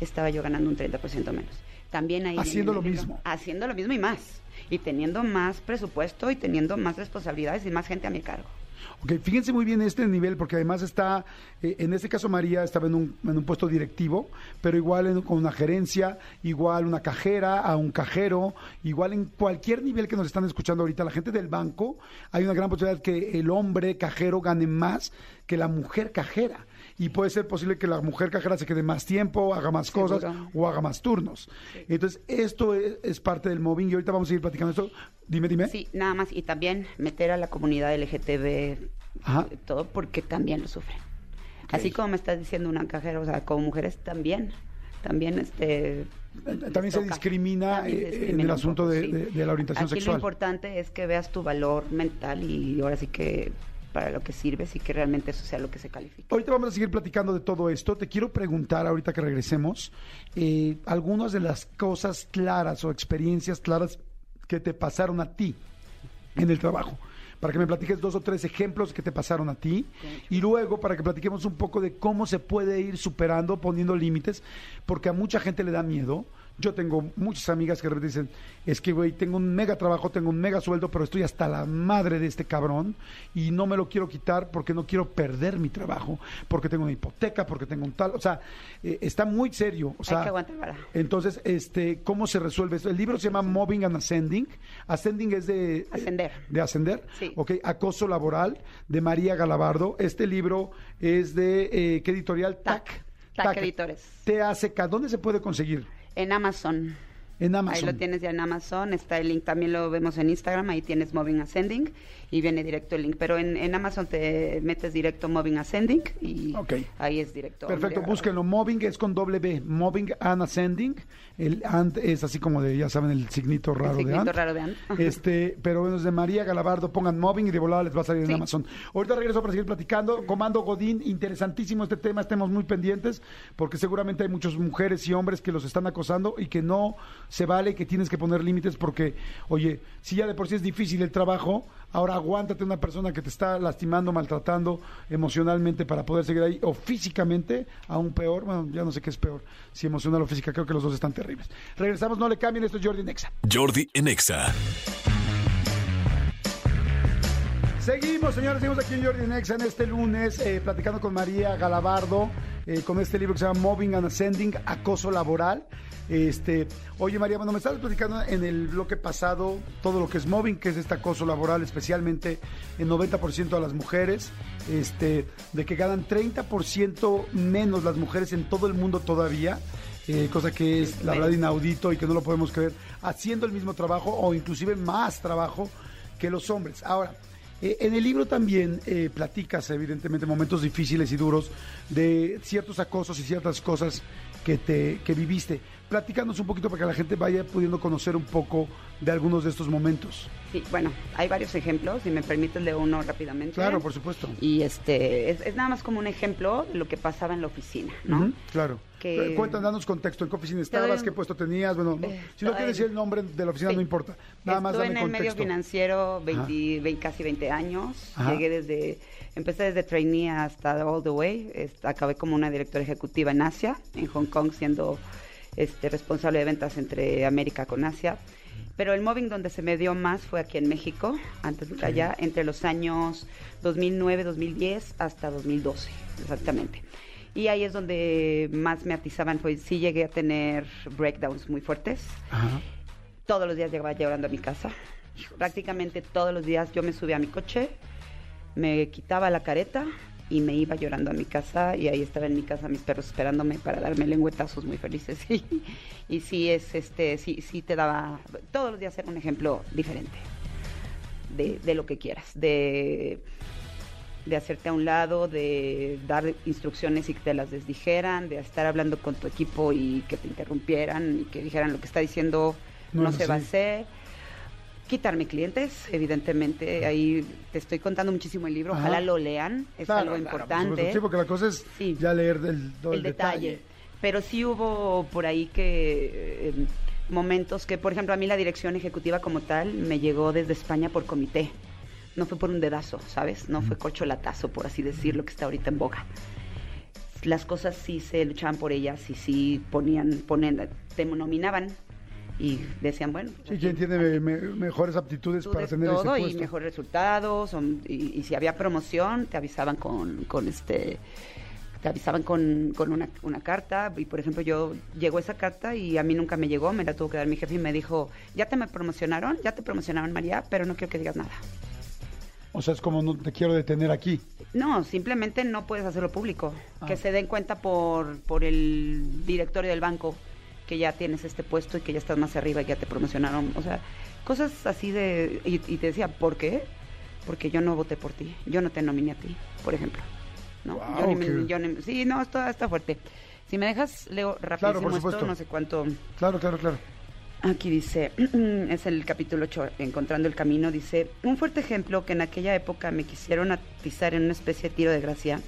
estaba yo ganando un 30% menos. También ahí Haciendo lo mismo. Haciendo lo mismo y más. Y teniendo más presupuesto y teniendo más responsabilidades y más gente a mi cargo. Ok, fíjense muy bien este nivel, porque además está, eh, en este caso María estaba en un, en un puesto directivo, pero igual en- con una gerencia, igual una cajera, a un cajero, igual en cualquier nivel que nos están escuchando ahorita, la gente del banco, hay una gran posibilidad que el hombre cajero gane más que la mujer cajera. Y puede ser posible que la mujer cajera se quede más tiempo, haga más Seguro. cosas o haga más turnos. Entonces, esto es, es parte del mobbing y ahorita vamos a seguir platicando esto. Dime, dime. Sí, nada más. Y también meter a la comunidad LGTB, Ajá. eh, todo porque también lo sufren. Así como me estás diciendo una cajera, o sea, como mujeres también, también este... También les se toca. discrimina, También se eh, en discrimina el un asunto poco, de, sí. de- de la orientación Aquí sexual. lo importante es que veas tu valor mental y ahora sí que para lo que sirves y que realmente eso sea lo que se califique. Ahorita vamos a seguir platicando de todo esto. Te quiero preguntar, ahorita que regresemos, eh, algunas de las cosas claras o experiencias claras que te pasaron a ti en el trabajo. Para que me platiques dos o tres ejemplos que te pasaron a ti. Y luego para que platiquemos un poco de cómo se puede ir superando, poniendo límites, porque a mucha gente le da miedo. Yo tengo muchas amigas que de repente dicen, es que, güey, tengo un mega trabajo, tengo un mega sueldo, pero estoy hasta la madre de este cabrón y no me lo quiero quitar porque no quiero perder mi trabajo, porque tengo una hipoteca, porque tengo un tal, o sea, eh, está muy serio. O sea, que aguantar. Entonces, este, ¿cómo se resuelve esto? El libro se llama Mobbing and Ascending. Ascending es de... eh, Ascender. De ascender. Sí. Ok, Acoso Laboral, de María Galabardo. Este libro es de, eh, ¿qué editorial? TAC. TAC Editores. TACK. ¿Dónde se puede conseguir? En Amazon. En Amazon. Ahí lo tienes ya en Amazon, está el link, también lo vemos en Instagram, ahí tienes Moving Ascending y viene directo el link. Pero en, en Amazon te metes directo Moving Ascending y ahí es directo. Perfecto, búsquenlo. Mobbing es con doble B. Mobbing and Ascending. El and es así como de, ya saben, el signito raro de signito and. raro de and. Este, pero bueno, es de María Galabardo. Pongan Mobbing y de volada les va a salir en. Amazon. Ahorita regreso para seguir platicando. Comando Godín, interesantísimo este tema. Estemos muy pendientes porque seguramente hay muchas mujeres y hombres que los están acosando y que no se vale, que tienes que poner límites porque, oye, si ya de por sí es difícil el trabajo, ahora aguántate una persona que te está lastimando, maltratando emocionalmente para poder seguir ahí o físicamente, aún peor. Bueno, ya no sé qué es peor, si emocional o física, creo que los dos están terribles. Regresamos, no le cambien, esto es Jordi Nexa. Jordi en Exa. Seguimos, señores, seguimos aquí en Jordi Nexa en este lunes, eh, platicando con María Galabardo, eh, con este libro que se llama Mobbing and Ascending, Acoso Laboral. Este, oye María, bueno, me estabas platicando en el bloque pasado todo lo que es mobbing, que es este acoso laboral, especialmente en 90% a las mujeres, este, de que ganan 30% menos las mujeres en todo el mundo todavía. eh, cosa que es la verdad inaudito y que no lo podemos creer, haciendo el mismo trabajo o inclusive más trabajo que los hombres. Ahora, eh, en el libro también eh, platicas, evidentemente, momentos difíciles y duros de ciertos acosos y ciertas cosas que, te, que viviste. Platícanos un poquito para que la gente vaya pudiendo conocer un poco de algunos de estos momentos. Sí, bueno, hay varios ejemplos, si me permites de uno rápidamente. Claro, por supuesto. Y este, es, es nada más como un ejemplo de lo que pasaba en la oficina, ¿no? Claro. Que- Eh, Cuéntanos, danos contexto. ¿En qué oficina estabas? ¿Qué puesto tenías? Bueno, no- Eh, si no quieres decir el nombre de la oficina, sí. no importa. Nada más Estuve dame en el medio financiero 20, 20, casi 20 años. Ajá. Llegué desde, empecé desde trainee hasta all the way. Acabé como una directora ejecutiva en Asia, en Hong Kong, siendo este, responsable de ventas entre América con Asia. Pero el mobbing donde se me dio más fue aquí en México, antes de allá, entre los años 2009, 2010 hasta 2012, exactamente. Y ahí es donde más me atizaban, pues sí llegué a tener breakdowns muy fuertes Ajá. todos los días llegaba llorando a mi casa. Prácticamente todos los días yo me subía a mi coche, me quitaba la careta y me iba llorando a mi casa y ahí estaba en mi casa mis perros esperándome para darme lengüetazos muy felices. <laughs> Y, y sí es este, sí, sí te daba todos los días era un ejemplo diferente de, de lo que quieras, de de hacerte a un lado, de dar instrucciones y que te las desdijeran, de estar hablando con tu equipo y que te interrumpieran y que dijeran lo que está diciendo No se va a hacer. Quitarme clientes, evidentemente, ahí te estoy contando muchísimo el libro, Ajá. ojalá lo lean, es Claro, algo claro, importante. Sí, porque la cosa es Sí. ya leer del, el detalle. Pero sí hubo por ahí que eh, momentos que, por ejemplo, a mí la dirección ejecutiva como tal me llegó desde España por comité. No fue por un dedazo, ¿sabes? No fue corcholatazo, por así decirlo, que está ahorita en boga. Las cosas sí se luchaban por ellas y sí ponían, ponen, te nominaban y decían, bueno. Sí, aquí- quien tiene me- me- mejores aptitudes para tener todo ese y mejores resultados son- y, y si había promoción te avisaban con, con este te avisaban con, con una, una carta y por ejemplo yo llegó esa carta y a mí nunca me llegó me la tuvo que dar mi jefe y me dijo ya te me promocionaron ya te promocionaron María pero no quiero que digas nada O sea, es como no te quiero detener aquí. no simplemente no puedes hacerlo público Ah. que se den cuenta por por el directorio del banco que ya tienes este puesto y que ya estás más arriba y ya te promocionaron o sea cosas así de y, y te decía ¿por qué? porque yo no voté por ti, yo no te nominé a ti, por ejemplo. ¿no? Yo ni me- yo ni- sí, no, esto está fuerte. Si me dejas, leo rapidísimo supuesto. esto, no sé cuánto. Claro, claro, claro. Aquí dice, <clears throat> es el capítulo 8, Encontrando el Camino, dice, un fuerte ejemplo que en aquella época me quisieron atizar en una especie de tiro de gracia.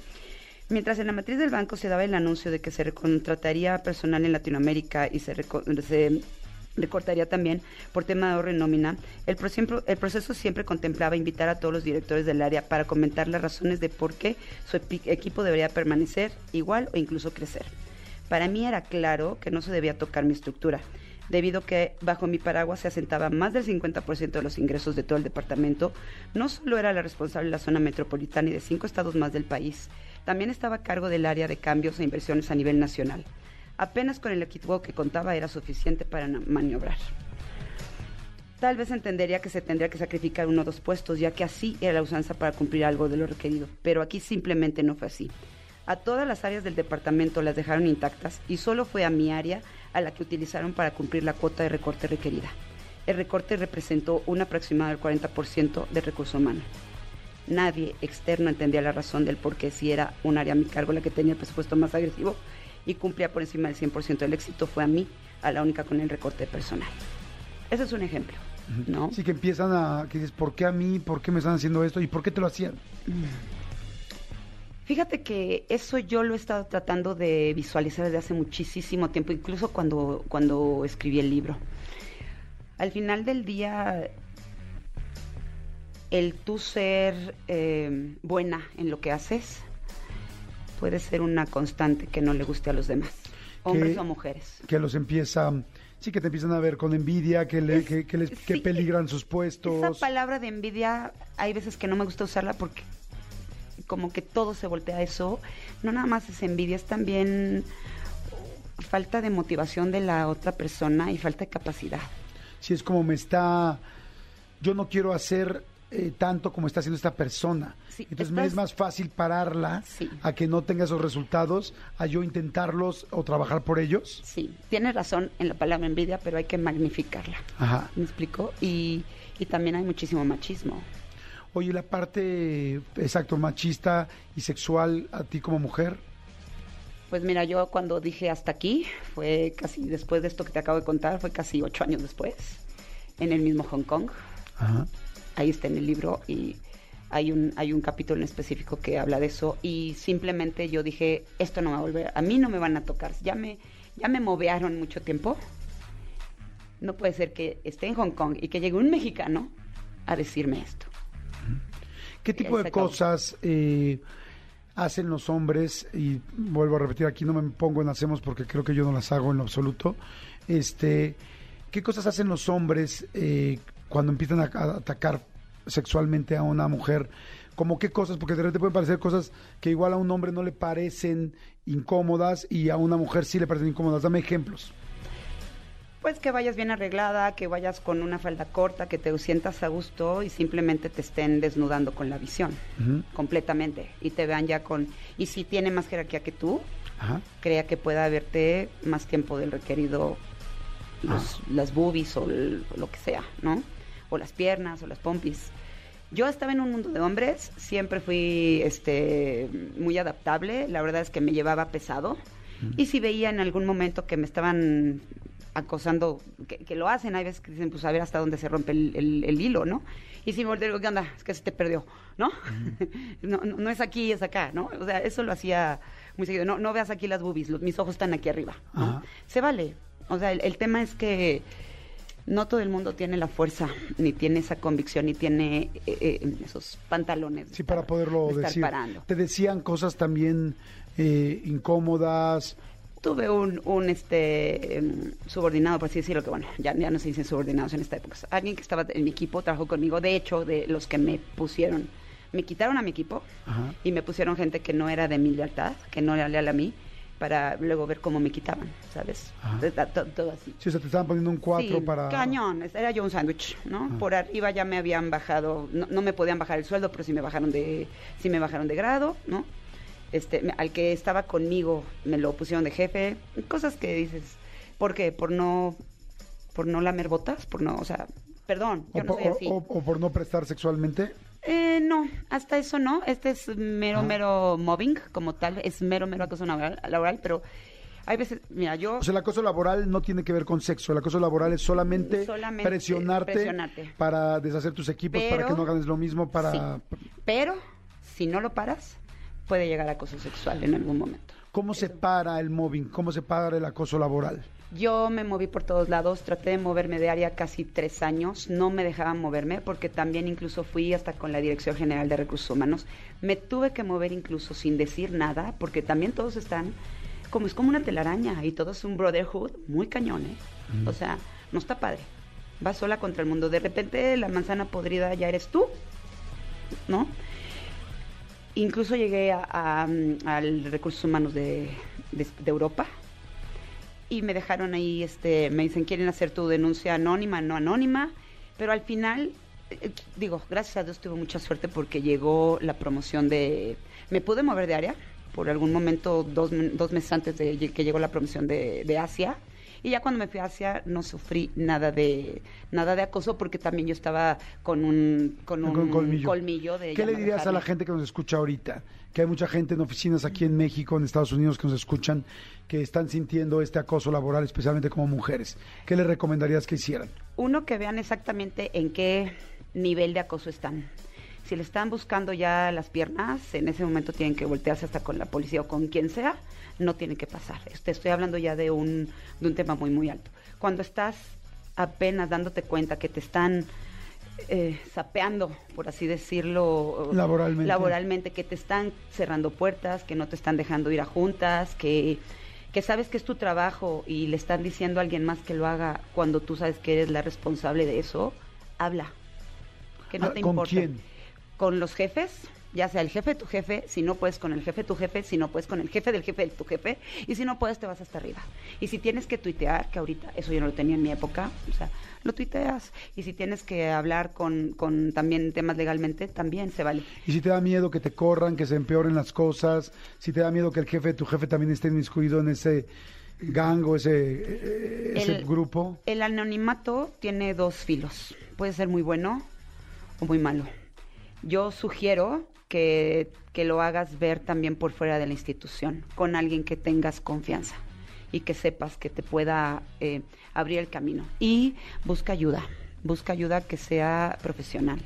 Mientras en la matriz del banco se daba el anuncio de que se recontrataría personal en Latinoamérica y se, reco- se recortaría también por tema de ahorro en nómina, el, proceso siempre contemplaba invitar a todos los directores del área para comentar las razones de por qué su equipo debería permanecer igual o incluso crecer. Para mí era claro que no se debía tocar mi estructura, debido que bajo mi paraguas se asentaba más del 50% de los ingresos de todo el departamento. No solo era la responsable de la zona metropolitana y de cinco estados más del país, también estaba a cargo del área de cambios e inversiones a nivel nacional. Apenas con el equipo que contaba era suficiente para maniobrar. Tal vez entendería que se tendría que sacrificar uno o dos puestos, ya que así era la usanza para cumplir algo de lo requerido, pero aquí simplemente no fue así. A todas las áreas del departamento las dejaron intactas y solo fue a mi área a la que utilizaron para cumplir la cuota de recorte requerida. El recorte representó un aproximado del 40% del recurso humano. Nadie externo entendía la razón del por qué si era un área a mi cargo la que tenía el presupuesto más agresivo y cumplía por encima del 100% del éxito, fue a mí, a la única con el recorte personal. Ese es un ejemplo, ¿no? Sí, que empiezan a. que dices, ¿por qué a mí? ¿Por qué me están haciendo esto? ¿Y por qué te lo hacían? Fíjate que eso yo lo he estado tratando de visualizar desde hace muchísimo tiempo, incluso cuando, cuando escribí el libro. Al final del día, el tú ser eh, buena en lo que haces puede ser una constante que no le guste a los demás, hombres Que- o mujeres. Que los empieza. Sí, que te empiezan a ver con envidia, que, le- Es- que, que les, que sí, peligran sus puestos. Esa palabra de envidia, hay veces que no me gusta usarla porque como que todo se voltea a eso. No nada más es envidia, es también falta de motivación de la otra persona y falta de capacidad. Si es como me está, yo no quiero hacer eh, tanto como está haciendo esta persona. Sí, Entonces me es más fácil pararla Sí. a que no tenga esos resultados, a yo intentarlos o trabajar por ellos. Sí, tienes razón en la palabra envidia, pero hay que magnificarla. Ajá. ¿Me explico? Y, y también hay muchísimo machismo. Oye, la parte, exacto, machista y sexual a ti como mujer. Pues mira, yo cuando dije hasta aquí, fue casi después de esto que te acabo de contar, fue casi ocho años después, en el mismo Hong Kong. Ajá. Ahí está en el libro y hay un, hay un capítulo en específico que habla de eso y simplemente yo dije, esto no va a volver, a mí no me van a tocar, ya me, ya me movearon mucho tiempo. No puede ser que esté en Hong Kong y que llegue un mexicano a decirme esto. ¿Qué tipo de acabó. cosas eh, hacen los hombres? Y vuelvo a repetir, aquí no me pongo en hacemos porque creo que yo no las hago en lo absoluto. Este, ¿Qué cosas hacen los hombres eh, cuando empiezan a, a atacar sexualmente a una mujer? ¿Cómo qué cosas? Porque de repente pueden parecer cosas que igual a un hombre no le parecen incómodas y a una mujer sí le parecen incómodas. Dame ejemplos. Pues que vayas bien arreglada, que vayas con una falda corta, que te sientas a gusto y simplemente te estén desnudando con la visión, completamente. Y te vean ya con... Y si tiene más jerarquía que tú, Ajá. crea que pueda verte más tiempo del requerido los- las boobies o el- lo que sea, ¿no? O las piernas o las pompis. Yo estaba en un mundo de hombres, siempre fui este muy adaptable, la verdad es que me llevaba pesado. Y si veía en algún momento que me estaban acosando, que, que lo hacen, hay veces que dicen, pues a ver hasta dónde se rompe el, el- el hilo, ¿no? Y si me digo, ¿qué onda? Es que se te perdió, ¿no? <laughs> no, no, no es aquí, es acá, ¿no? O sea, eso lo hacía muy seguido. No, no veas aquí las boobies, los- mis ojos están aquí arriba. Se vale. O sea, el, el tema es que no todo el mundo tiene la fuerza, ni tiene esa convicción, ni tiene eh, eh, esos pantalones. Sí, para poderlo de estar decir. parando. Te decían cosas también eh, incómodas. Tuve un, un este em, subordinado, por así decirlo, que bueno, ya, ya no se dicen subordinados en esta época. Alguien que estaba en mi equipo, trabajó conmigo, de hecho, de los que me pusieron, me quitaron a mi equipo Ajá. y me pusieron gente que no era de mi lealtad, que no era leal a mí, para luego ver cómo me quitaban, ¿sabes? Ajá. Todo así. Sí, o sea, te estaban poniendo un 4 Sí, para... Cañón, era yo un sándwich, ¿no? Ah. Por arriba ya me habían bajado, no, no me podían bajar el sueldo, pero sí me bajaron de, sí me bajaron de grado, ¿no? Este, al que estaba conmigo me lo pusieron de jefe, cosas que dices, ¿por qué? Por no, por no lamer botas, por no, o sea, perdón, yo O, no po- soy así. o- o por no prestar sexualmente. Eh, no, hasta eso no. Este es mero, Ah. mero mobbing como tal. Es mero, mero acoso laboral, laboral, pero hay veces, mira, yo... O sea, el acoso laboral no tiene que ver con sexo. El acoso laboral es solamente, Solamente presionarte, presionarte. para deshacer tus equipos, para que no ganes lo mismo, para... Sí. Pero, si no lo paras, puede llegar a acoso sexual en algún momento. ¿Cómo se para el mobbing? ¿Cómo se para el acoso laboral? Yo me moví por todos lados, traté de moverme de área casi tres años, no me dejaban moverme porque también incluso fui hasta con la Dirección General de Recursos Humanos. Me tuve que mover incluso sin decir nada porque también todos están, como es como una telaraña y todo es un brotherhood muy cañón, ¿eh? O sea, no está padre. Vas sola contra el mundo. De repente la manzana podrida ya eres tú, ¿no? Incluso llegué a, a, mm, al Recursos Humanos de, de- de Europa y me dejaron ahí, este, me dicen, ¿quieren hacer tu denuncia anónima, no anónima? Pero al final, eh, digo, gracias a Dios tuve mucha suerte porque llegó la promoción de... Me pude mover de área por algún momento, dos, dos meses antes de que llegó la promoción de, de Asia. Y ya cuando me fui a Asia no sufrí nada de nada de acoso porque también yo estaba con un, con un Con colmillo. colmillo de ¿Qué le dirías a la gente que nos escucha ahorita? Que hay mucha gente en oficinas aquí en México, en Estados Unidos, que nos escuchan, que están sintiendo este acoso laboral, especialmente como mujeres. ¿Qué le recomendarías que hicieran? Uno, que vean exactamente en qué nivel de acoso están. Si le están buscando ya las piernas, en ese momento tienen que voltearse hasta con la policía o con quien sea, no tiene que pasar. Te estoy hablando ya de un, de un tema muy, muy alto. Cuando estás apenas dándote cuenta que te están eh, sapeando, por así decirlo, Laboralmente. laboralmente, que te están cerrando puertas, que no te están dejando ir a juntas, que, que sabes que es tu trabajo y le están diciendo a alguien más que lo haga cuando tú sabes que eres la responsable de eso, habla. Que no Ah, te ¿con importa. quién? Con los jefes, ya sea el jefe de tu jefe, si no puedes con el jefe de tu jefe, si no puedes con el jefe del jefe de tu jefe, y si no puedes te vas hasta arriba. Y si tienes que tuitear, que ahorita eso yo no lo tenía en mi época, o sea, lo tuiteas. Y si tienes que hablar con, con también temas legalmente, también se vale. Y si te da miedo que te corran, que se empeoren las cosas, si te da miedo que el jefe de tu jefe también esté inmiscuido en ese gang o ese, eh, ese El- grupo. El anonimato tiene dos filos. Puede ser muy bueno o muy malo. Yo sugiero que, que lo hagas ver también por fuera de la institución, con alguien que tengas confianza y que sepas que te pueda eh, abrir el camino. Y busca ayuda, busca ayuda que sea profesional.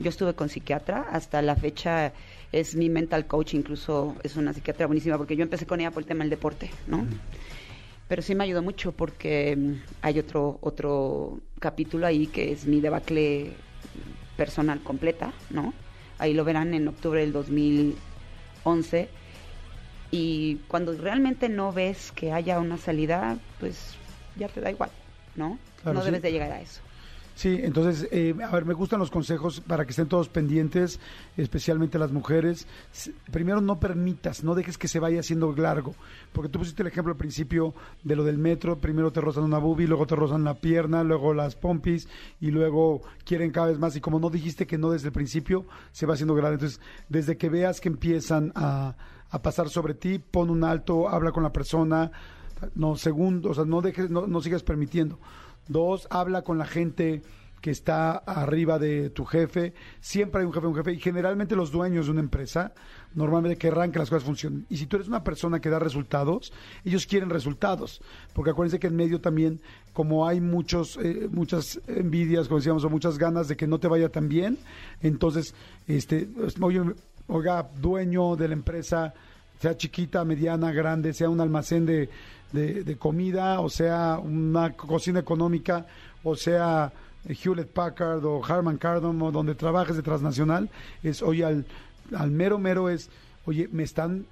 Yo estuve con psiquiatra, hasta la fecha es mi mental coach, incluso es una psiquiatra buenísima, porque yo empecé con ella por el tema del deporte, ¿no? pero sí me ayudó mucho porque mm, hay otro otro capítulo ahí que es mi debacle personal completa, ¿no? Ahí lo verán en octubre del 2011 y cuando realmente no ves que haya una salida, pues ya te da igual, ¿no? Claro, no sí. debes de llegar a eso. Sí, entonces, eh, a ver, me gustan los consejos para que estén todos pendientes, especialmente las mujeres. Primero, no permitas, no dejes que se vaya haciendo largo, porque tú pusiste el ejemplo al principio de lo del metro, primero te rozan una boobie, luego te rozan la pierna, luego las pompis, y luego quieren cada vez más, y como no dijiste que no desde el principio, se va haciendo grande. Entonces, desde que veas que empiezan a, a pasar sobre ti, pon un alto, habla con la persona, no, segundo, o sea, no dejes, no, no sigas permitiendo. Dos, habla con la gente que está arriba de tu jefe. Siempre hay un jefe, un jefe. Y generalmente los dueños de una empresa normalmente querrán que las cosas funcionen. Y si tú eres una persona que da resultados, ellos quieren resultados. Porque acuérdense que en medio también, como hay muchos, eh, muchas envidias, como decíamos, o muchas ganas de que no te vaya tan bien, entonces, este, oye, oiga, dueño de la empresa, sea chiquita, mediana, grande, sea un almacén de, de- de comida, o sea una cocina económica, o sea Hewlett Packard o Harman Kardon, o donde trabajes de transnacional, es, oye, al, al mero mero es, oye, me están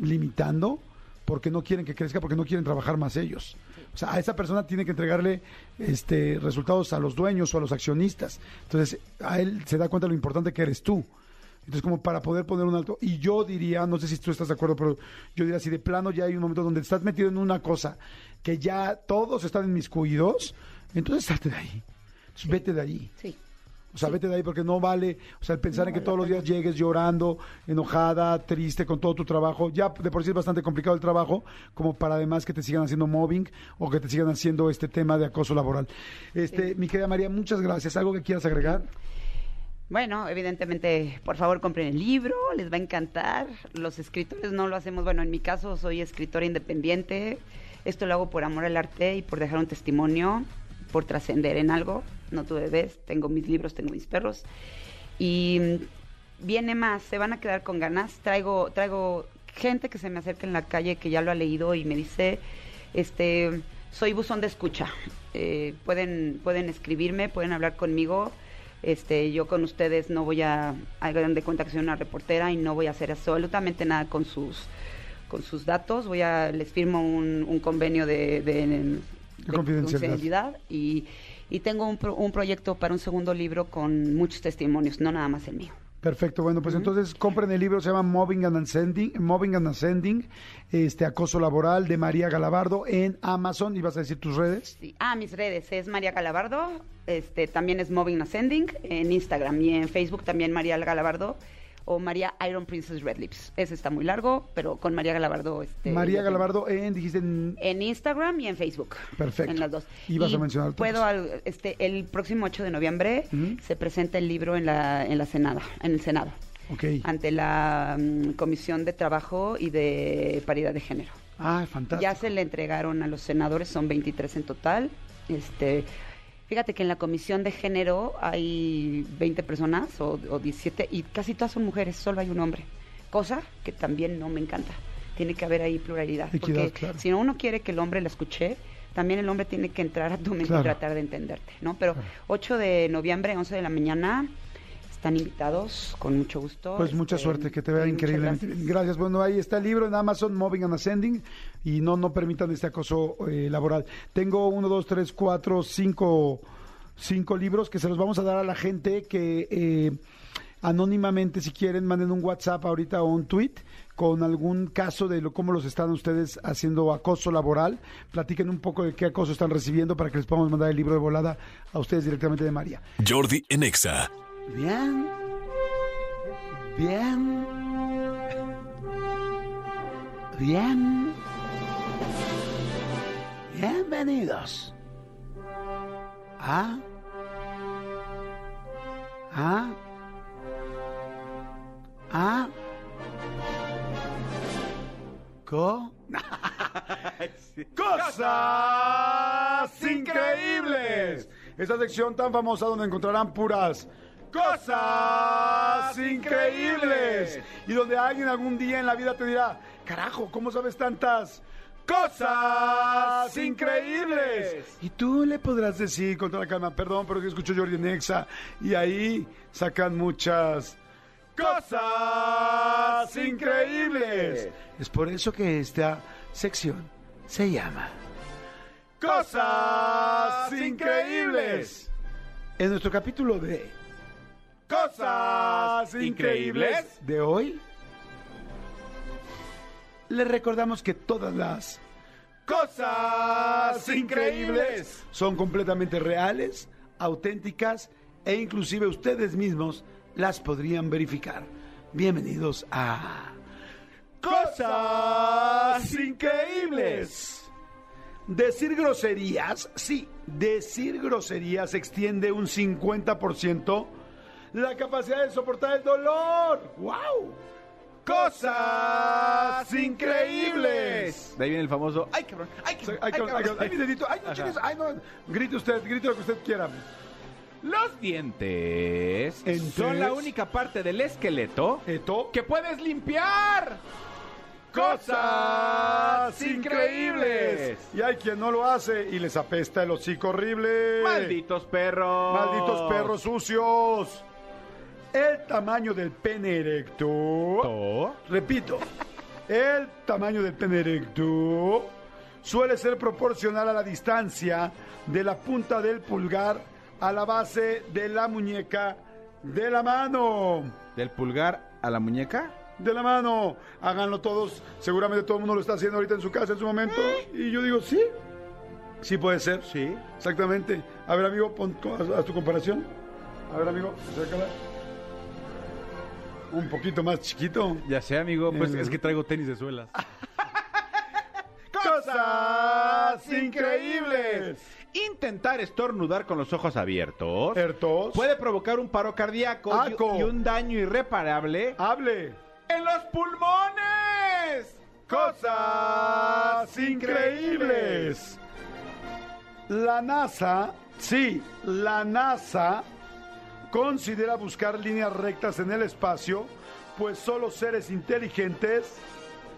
limitando porque no quieren que crezca, porque no quieren trabajar más ellos. O sea, a esa persona tiene que entregarle este resultados a los dueños o a los accionistas. Entonces, a él se da cuenta lo importante que eres tú. Entonces, como para poder poner un alto. Y yo diría, no sé si tú estás de acuerdo, pero yo diría, si de plano ya hay un momento donde estás metido en una cosa que ya todos están inmiscuidos, entonces salte de ahí. Entonces, vete de ahí. Sí. O sea, vete de ahí porque no vale, o sea, el pensar en que todos los días llegues llorando, enojada, triste con todo tu trabajo, ya de por sí es bastante complicado el trabajo, como para además que te sigan haciendo mobbing o que te sigan haciendo este tema de acoso laboral. Este, mi querida María, muchas gracias. ¿Algo que quieras agregar? Bueno, evidentemente, por favor, compren el libro, les va a encantar. Los escritores no lo hacemos, bueno, en mi caso soy escritora independiente. Esto lo hago por amor al arte y por dejar un testimonio, por trascender en algo. No tuve bebés, tengo mis libros, tengo mis perros. Y mm, viene más, se van a quedar con ganas. Traigo, traigo gente que se me acerca en la calle que ya lo ha leído y me dice, este, soy buzón de escucha. Eh, pueden, pueden escribirme, pueden hablar conmigo. Este, yo con ustedes no voy a, hagan de cuenta que soy una reportera y no voy a hacer absolutamente nada con sus, con sus datos. Voy a, les firmo un, un convenio de, de- de confidencialidad. confidencialidad y, y tengo un, pro- un proyecto para un segundo libro con muchos testimonios, no nada más el mío. Perfecto, bueno, pues entonces compren el libro, se llama Mobbing and Ascending, Mobbing and Ascending, este acoso laboral de María Galabardo en Amazon. ¿Y vas a decir tus redes? Sí. Ah, mis redes es María Galabardo, este, también es Moving Ascending en Instagram y en Facebook también María Galabardo o María Iron Princess Red Lips. Ese está muy largo, pero con María Galabardo. Este, María Galabardo en, dijiste en... En Instagram y en Facebook. Perfecto. En las dos. Y vas a mencionar. Puedo, al- este, el próximo 8 de noviembre se presenta el libro en la, en la Senada, en el Senado, Ok. ante la mm, Comisión de Trabajo y de Paridad de Género. Ah, fantástico. Ya se le entregaron a los senadores, son 23 en total. Este, fíjate que en la comisión de género hay 20 personas o, o 17 y casi todas son mujeres, solo hay un hombre. Cosa que también no me encanta. Tiene que haber ahí pluralidad. Equidad, porque claro. si uno quiere que el hombre la escuche, también el hombre tiene que entrar a tu mente Claro. y tratar de entenderte, ¿no? Pero Claro. 8 de noviembre, 11 de la mañana, están invitados, con mucho gusto. Pues mucha Este, suerte, que te vea increíblemente gracias. Bueno, ahí está el libro en Amazon, Moving and Ascending, y no, no permitan este acoso eh, laboral. Tengo uno, dos, tres, cuatro, cinco, cinco libros que se los vamos a dar a la gente que eh, anónimamente, si quieren, manden un WhatsApp ahorita o un tweet con algún caso de lo, cómo los están ustedes haciendo acoso laboral. Platiquen un poco de qué acoso están recibiendo para que les podamos mandar el libro de volada a ustedes directamente de María. Jordi en Exa. Bien. Bien. Bien. Bienvenidos. A. A. A. Co. <laughs> Cosas increíbles. Esta sección tan famosa donde encontrarán puras cosas increíbles. Y donde alguien algún día en la vida te dirá, carajo, ¿cómo sabes tantas cosas increíbles? Y tú le podrás decir con toda la calma, perdón, pero que escucho Jordi Nexa. Y ahí sacan muchas cosas increíbles. Es por eso que esta sección se llama Cosas Increíbles. En nuestro capítulo de Cosas Increíbles de hoy, le recordamos que todas las cosas increíbles son completamente reales, auténticas e inclusive ustedes mismos las podrían verificar. Bienvenidos a Cosas Increíbles. Decir groserías, sí, decir groserías extiende un 50% la capacidad de soportar el dolor. ¡Wow! Cosas increíbles. De ahí viene el famoso. ¡Ay, cabrón! ¡Ay, cabrón! ¡Ay, cabrón, ay, cabrón! ay, mi dedito, ay, no, chingues, ay, no, grite usted, grite lo que usted quiera. Los dientes Entes. son la única parte del esqueleto que puedes limpiar. cosas increíbles. Y hay quien no lo hace y les apesta el hocico horrible. Malditos perros. Malditos perros sucios. El tamaño del pene erecto. To- Repito, el tamaño del pene erecto suele ser proporcional a la distancia de la punta del pulgar a la base de la muñeca de la mano. Del pulgar a la muñeca. De la mano. Háganlo todos. Seguramente todo el mundo lo está haciendo ahorita en su casa en su momento. Y yo digo, sí. Sí puede ser. Sí. Exactamente. A ver, amigo, pon haz- haz tu comparación. A ver, amigo, acércala. Un poquito más chiquito. Ya sé, amigo, pues Eh, es que traigo tenis de suelas. <laughs> ¡Cosas increíbles! Intentar estornudar con los ojos abiertos Ertos. puede provocar un paro cardíaco y- Aco. y un daño irreparable Hable. en los pulmones. Cosas increíbles. La NASA, sí, la NASA considera buscar líneas rectas en el espacio, pues solo seres inteligentes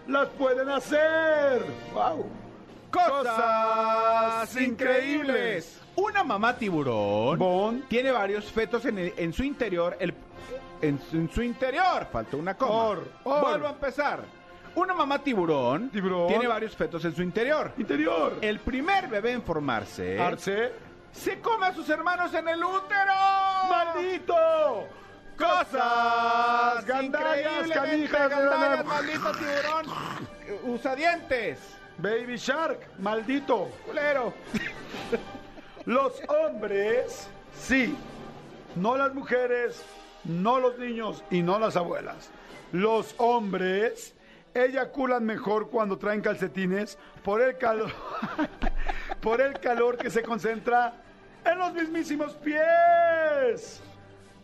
las pueden hacer. ¡Wow! Cosas increíbles. Una mamá tiburón Bon. tiene varios fetos en, el- en su interior. el- en, su- en su interior. Faltó una coma. Or, or. Vuelvo a empezar. Una mamá tiburón, Tiburón. tiene varios fetos en su interior. Interior. El primer bebé en formarse Arce. Se come a sus hermanos en el útero. ¡Maldito! ¡Cosas! ¡Gandallas, canijas! gandallas, maldito tiburón! Usa dientes. Baby Shark, maldito. Culero. Los hombres, sí. No las mujeres, no los niños y no las abuelas. Los hombres eyaculan mejor cuando traen calcetines por el calor, <laughs> por el calor que se concentra en los mismísimos pies.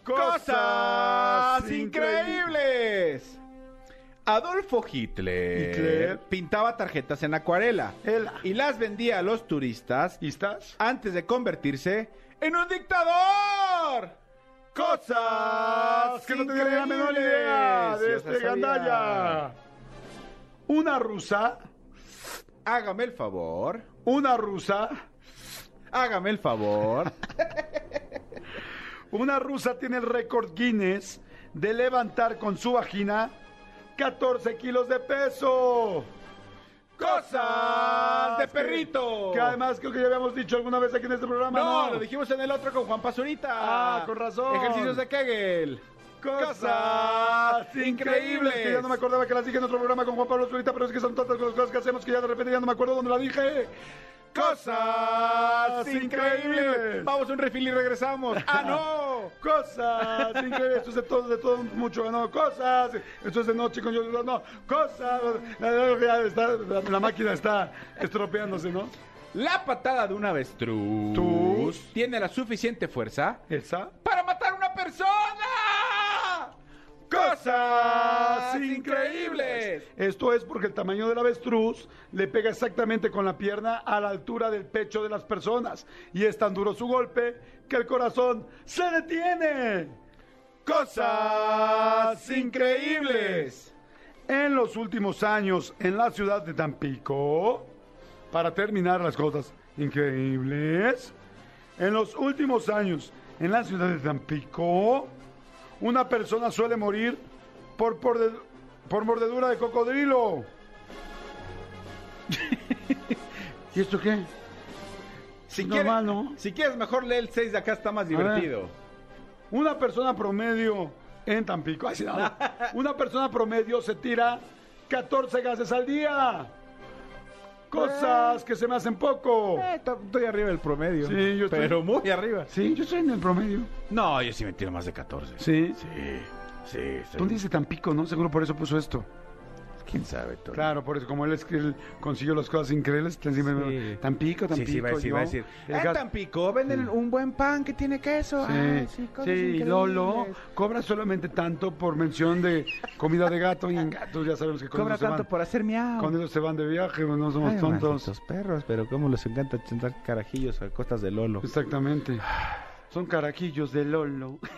Cosas increíbles. Adolfo Hitler, Hitler. pintaba tarjetas en acuarela y las vendía a los turistas antes de convertirse en un dictador. Cosas que no tenía la menor idea de este gandalla. Una rusa, Hágame el favor. una rusa, Hágame el favor. <laughs> una rusa tiene el récord Guinness de levantar con su vagina 14 kilos de peso. Cosas de perrito. Que además creo que ya habíamos dicho alguna vez aquí en este programa. No, lo dijimos en el otro con Juan Pazurita. Ah, con razón. Ejercicios de Kegel. Cosas increíbles. Que ya no me acordaba que las dije en otro programa con Juan Pablo Zurita, pero es que son tantas cosas que hacemos que ya de repente ya no me acuerdo dónde la dije. Cosas increíbles. Vamos a un refil y regresamos. ¡Ah, no! <laughs> Cosas increíbles. Esto es de todo, de todo mucho, no. Cosas. Esto es de noche con yo, no. Cosas. La máquina está estropeándose, ¿no? La patada de un avestruz Tus. tiene la suficiente fuerza Esa. para matar a una persona. Cosas increíbles. Esto es porque el tamaño del avestruz le pega exactamente con la pierna a la altura del pecho de las personas. Y es tan duro su golpe que el corazón se detiene. Cosas increíbles. En los últimos años en la ciudad de Tampico, para terminar las cosas increíbles, en los últimos años en la ciudad de Tampico, una persona suele morir por, por, por mordedura de cocodrilo. <laughs> ¿Y esto qué? Si Normal, quieres, ¿no? si quieres, mejor lee el 6 de acá, está más ver. divertido. Una persona promedio en Tampico, ay, no. <laughs> una persona promedio se tira 14 gases al día. Cosas que se me hacen poco. Eh, to- estoy arriba del promedio. Sí, yo estoy- Pero muy arriba. Sí, yo estoy en el promedio. No, yo sí me tiro más de 14. Sí. Sí, sí. sí. ¿Dónde dice Tampico, no? Seguro por eso puso esto. ¿Quién sabe, Tony? Claro, por eso, como él, es que él consiguió las cosas increíbles, me- Sí. Tampico, Tampico. Sí, sí, va a decir, yo, va a decir. el En gas- Tampico venden un buen pan que tiene queso. Sí, Ay, sí, sí. Lolo cobra solamente tanto por mención de comida de gato y en <laughs> gatos ya sabemos que con Cobra tanto van, por hacer miau. con ellos se van de viaje, no somos Ay, tontos. malditos perros, pero cómo les encanta sentar carajillos a costas de Lolo. Exactamente. Son caraquillos de Lolo. <laughs>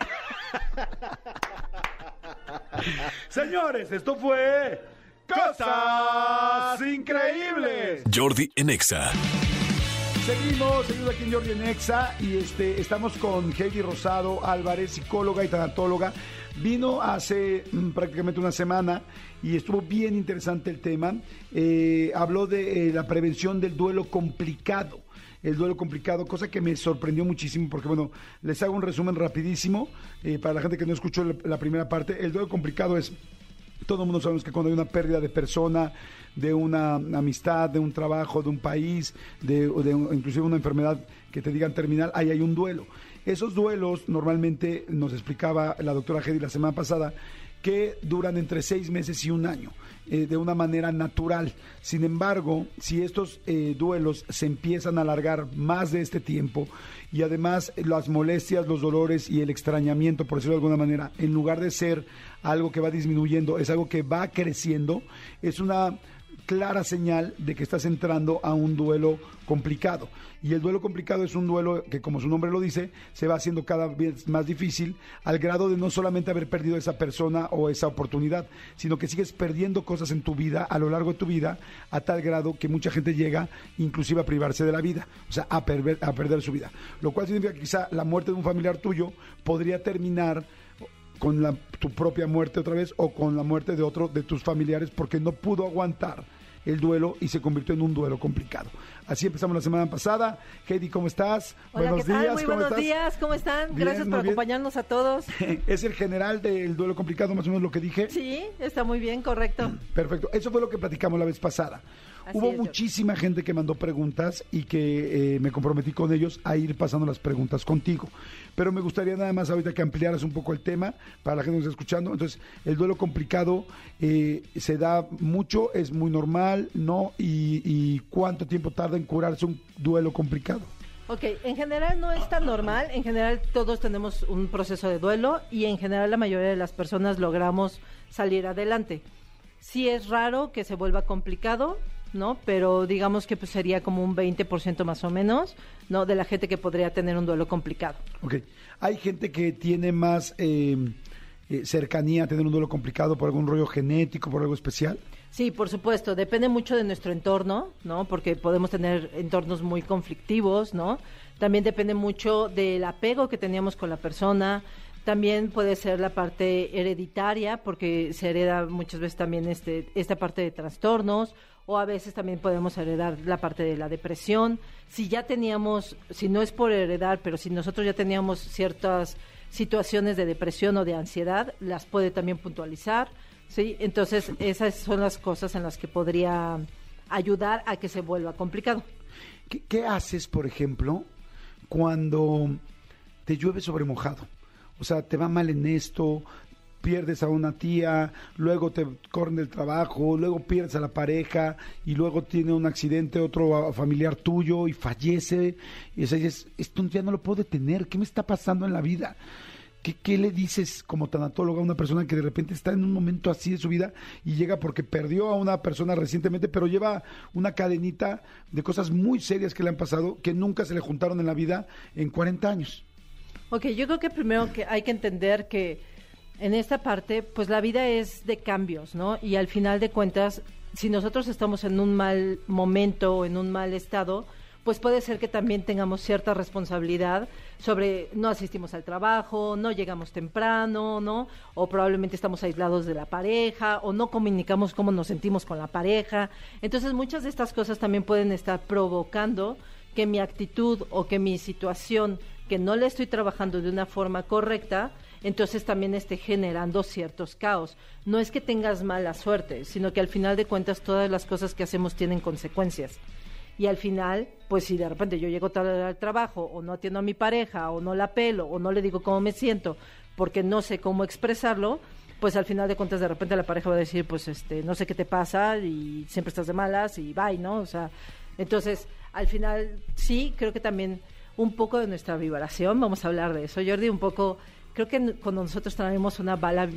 Señores, esto fue Cosas Increíbles. Jordi en Exa. Seguimos, seguimos aquí en Jordi en Exa y este, estamos con Heidi Rosado Álvarez, psicóloga y tanatóloga. Vino hace mm, prácticamente una semana y estuvo bien interesante el tema. Eh, habló de eh, la prevención del duelo complicado. El duelo complicado, cosa que me sorprendió muchísimo porque, bueno, les hago un resumen rapidísimo eh, para la gente que no escuchó la, la primera parte. El duelo complicado es todo el mundo sabemos que cuando hay una pérdida de persona, de una amistad, de un trabajo, de un país, de, de inclusive una enfermedad que te digan terminal, ahí hay un duelo. Esos duelos normalmente nos explicaba la doctora Hedy la semana pasada que duran entre seis meses y un año, eh, de una manera natural. Sin embargo, si estos eh, duelos se empiezan a alargar más de este tiempo y además las molestias, los dolores y el extrañamiento, por decirlo de alguna manera, en lugar de ser algo que va disminuyendo, es algo que va creciendo, es una clara señal de que estás entrando a un duelo complicado. Y el duelo complicado es un duelo que, como su nombre lo dice, se va haciendo cada vez más difícil al grado de no solamente haber perdido esa persona o esa oportunidad, sino que sigues perdiendo cosas en tu vida, a lo largo de tu vida, a tal grado que mucha gente llega inclusive a privarse de la vida, o sea, a, perder, a perder su vida. Lo cual significa que quizá la muerte de un familiar tuyo podría terminar con la- tu propia muerte otra vez o con la muerte de otro de tus familiares porque no pudo aguantar el duelo y se convirtió en un duelo complicado. Así empezamos la semana pasada. Heidi, ¿cómo estás? Hola, buenos ¿qué tal? días, Muy ¿cómo buenos estás? días, ¿cómo están? Bien, Gracias por acompañarnos a todos. <laughs> Es el general del duelo complicado, más o menos lo que dije. Sí, está muy bien, correcto. Perfecto. Eso fue lo que platicamos la vez pasada. Así Hubo muchísima gente que mandó preguntas y que eh, me comprometí con ellos a ir pasando las preguntas contigo. Pero me gustaría nada más ahorita que ampliaras un poco el tema para la gente que nos está escuchando. Entonces, el duelo complicado eh, se da mucho, es muy normal, ¿no? Y, y cuánto tiempo tarda en curarse un duelo complicado. Ok, en general no es tan normal, en general todos tenemos un proceso de duelo y en general la mayoría de las personas logramos salir adelante. Sí es raro que se vuelva complicado, ¿no? Pero digamos que pues, sería como un 20% más o menos, ¿no? De la gente que podría tener un duelo complicado. Ok. Hay gente que tiene más eh, eh, cercanía a tener un duelo complicado por algún rollo genético, por algo especial. Sí, por supuesto, depende mucho de nuestro entorno, ¿no? Porque podemos tener entornos muy conflictivos, ¿no? También depende mucho del apego que teníamos con la persona. También puede ser la parte hereditaria, porque se hereda muchas veces también este, esta parte de trastornos, o a veces también podemos heredar la parte de la depresión. Si ya teníamos, si no es por heredar, pero si nosotros ya teníamos ciertas situaciones de depresión o de ansiedad, las puede también puntualizar, ¿sí? Entonces, esas son las cosas en las que podría ayudar a que se vuelva complicado. ¿Qué, haces, por ejemplo, cuando te llueve sobre mojado? O sea, te va mal en esto, pierdes a una tía, luego te corren del trabajo, luego pierdes a la pareja y luego tiene un accidente otro familiar tuyo y fallece. Y dices, esto ya no lo puedo detener, ¿qué me está pasando en la vida? ¿Qué, ¿Qué, le dices como tanatóloga a una persona que de repente está en un momento así de su vida y llega porque perdió a una persona recientemente, pero lleva una cadenita de cosas muy serias que le han pasado que nunca se le juntaron en la vida en 40 años? Ok, yo creo que primero que hay que entender que en esta parte, pues la vida es de cambios, ¿no? Y al final de cuentas, si nosotros estamos en un mal momento o en un mal estado, pues puede ser que también tengamos cierta responsabilidad sobre no asistimos al trabajo, no llegamos temprano, ¿no? O probablemente estamos aislados de la pareja, o no comunicamos cómo nos sentimos con la pareja. Entonces, muchas de estas cosas también pueden estar provocando que mi actitud o que mi situación que no le estoy trabajando de una forma correcta, entonces también esté generando ciertos caos. No es que tengas mala suerte, sino que al final de cuentas todas las cosas que hacemos tienen consecuencias. Y al final, pues si de repente yo llego tarde al trabajo, o no atiendo a mi pareja, o no la pelo, o no le digo cómo me siento, porque no sé cómo expresarlo, pues al final de cuentas de repente la pareja va a decir, pues este, no sé qué te pasa, y siempre estás de malas, y bye, ¿no? O sea, entonces, al final, sí, creo que también un poco de nuestra vibración, vamos a hablar de eso, Jordi, un poco, creo que cuando nosotros tenemos una, bala,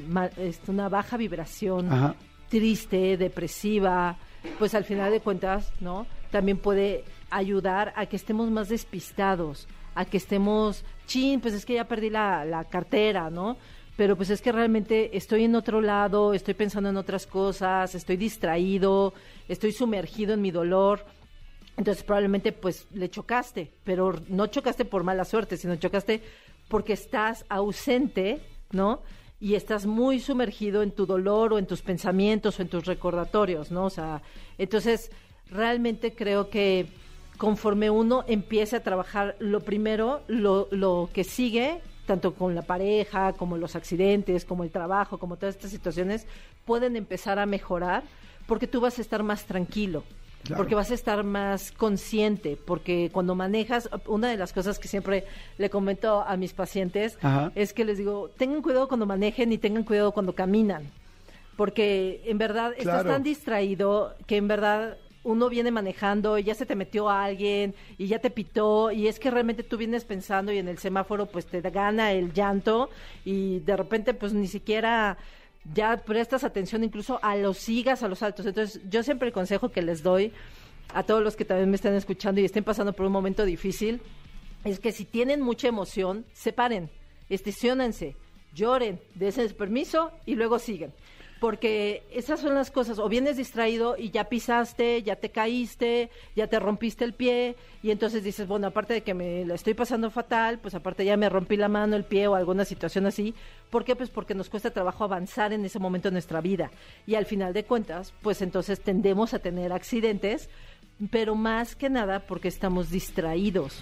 una baja vibración, Ajá. triste, depresiva, pues al final de cuentas, ¿no? También puede ayudar a que estemos más despistados, a que estemos, chin, pues es que ya perdí la, la cartera, ¿no? Pero pues es que realmente estoy en otro lado, estoy pensando en otras cosas, estoy distraído, estoy sumergido en mi dolor. Entonces probablemente pues le chocaste, pero no chocaste por mala suerte, sino chocaste porque estás ausente, ¿no? Y estás muy sumergido en tu dolor o en tus pensamientos o en tus recordatorios, ¿no? O sea, entonces realmente creo que conforme uno empiece a trabajar, lo primero, lo, lo que sigue, tanto con la pareja, como los accidentes, como el trabajo, como todas estas situaciones, pueden empezar a mejorar porque tú vas a estar más tranquilo. Claro. Porque vas a estar más consciente, porque cuando manejas, una de las cosas que siempre le comento a mis pacientes Ajá. es que les digo, tengan cuidado cuando manejen y tengan cuidado cuando caminan, porque en verdad Claro. estás tan distraído que en verdad uno viene manejando y ya se te metió a alguien y ya te pitó y es que realmente tú vienes pensando y en el semáforo pues te gana el llanto y de repente pues ni siquiera ya prestas atención incluso a los sigas, a los altos. Entonces, yo siempre el consejo que les doy a todos los que también me están escuchando y estén pasando por un momento difícil es que si tienen mucha emoción, separen, estacionense, lloren, dense permiso y luego siguen. Porque esas son las cosas, o vienes distraído y ya pisaste, ya te caíste, ya te rompiste el pie, y entonces dices, bueno, aparte de que me la estoy pasando fatal, pues aparte ya me rompí la mano, el pie o alguna situación así. ¿Por qué? Pues porque nos cuesta trabajo avanzar en ese momento de nuestra vida. Y al final de cuentas, pues entonces tendemos a tener accidentes, pero más que nada porque estamos distraídos.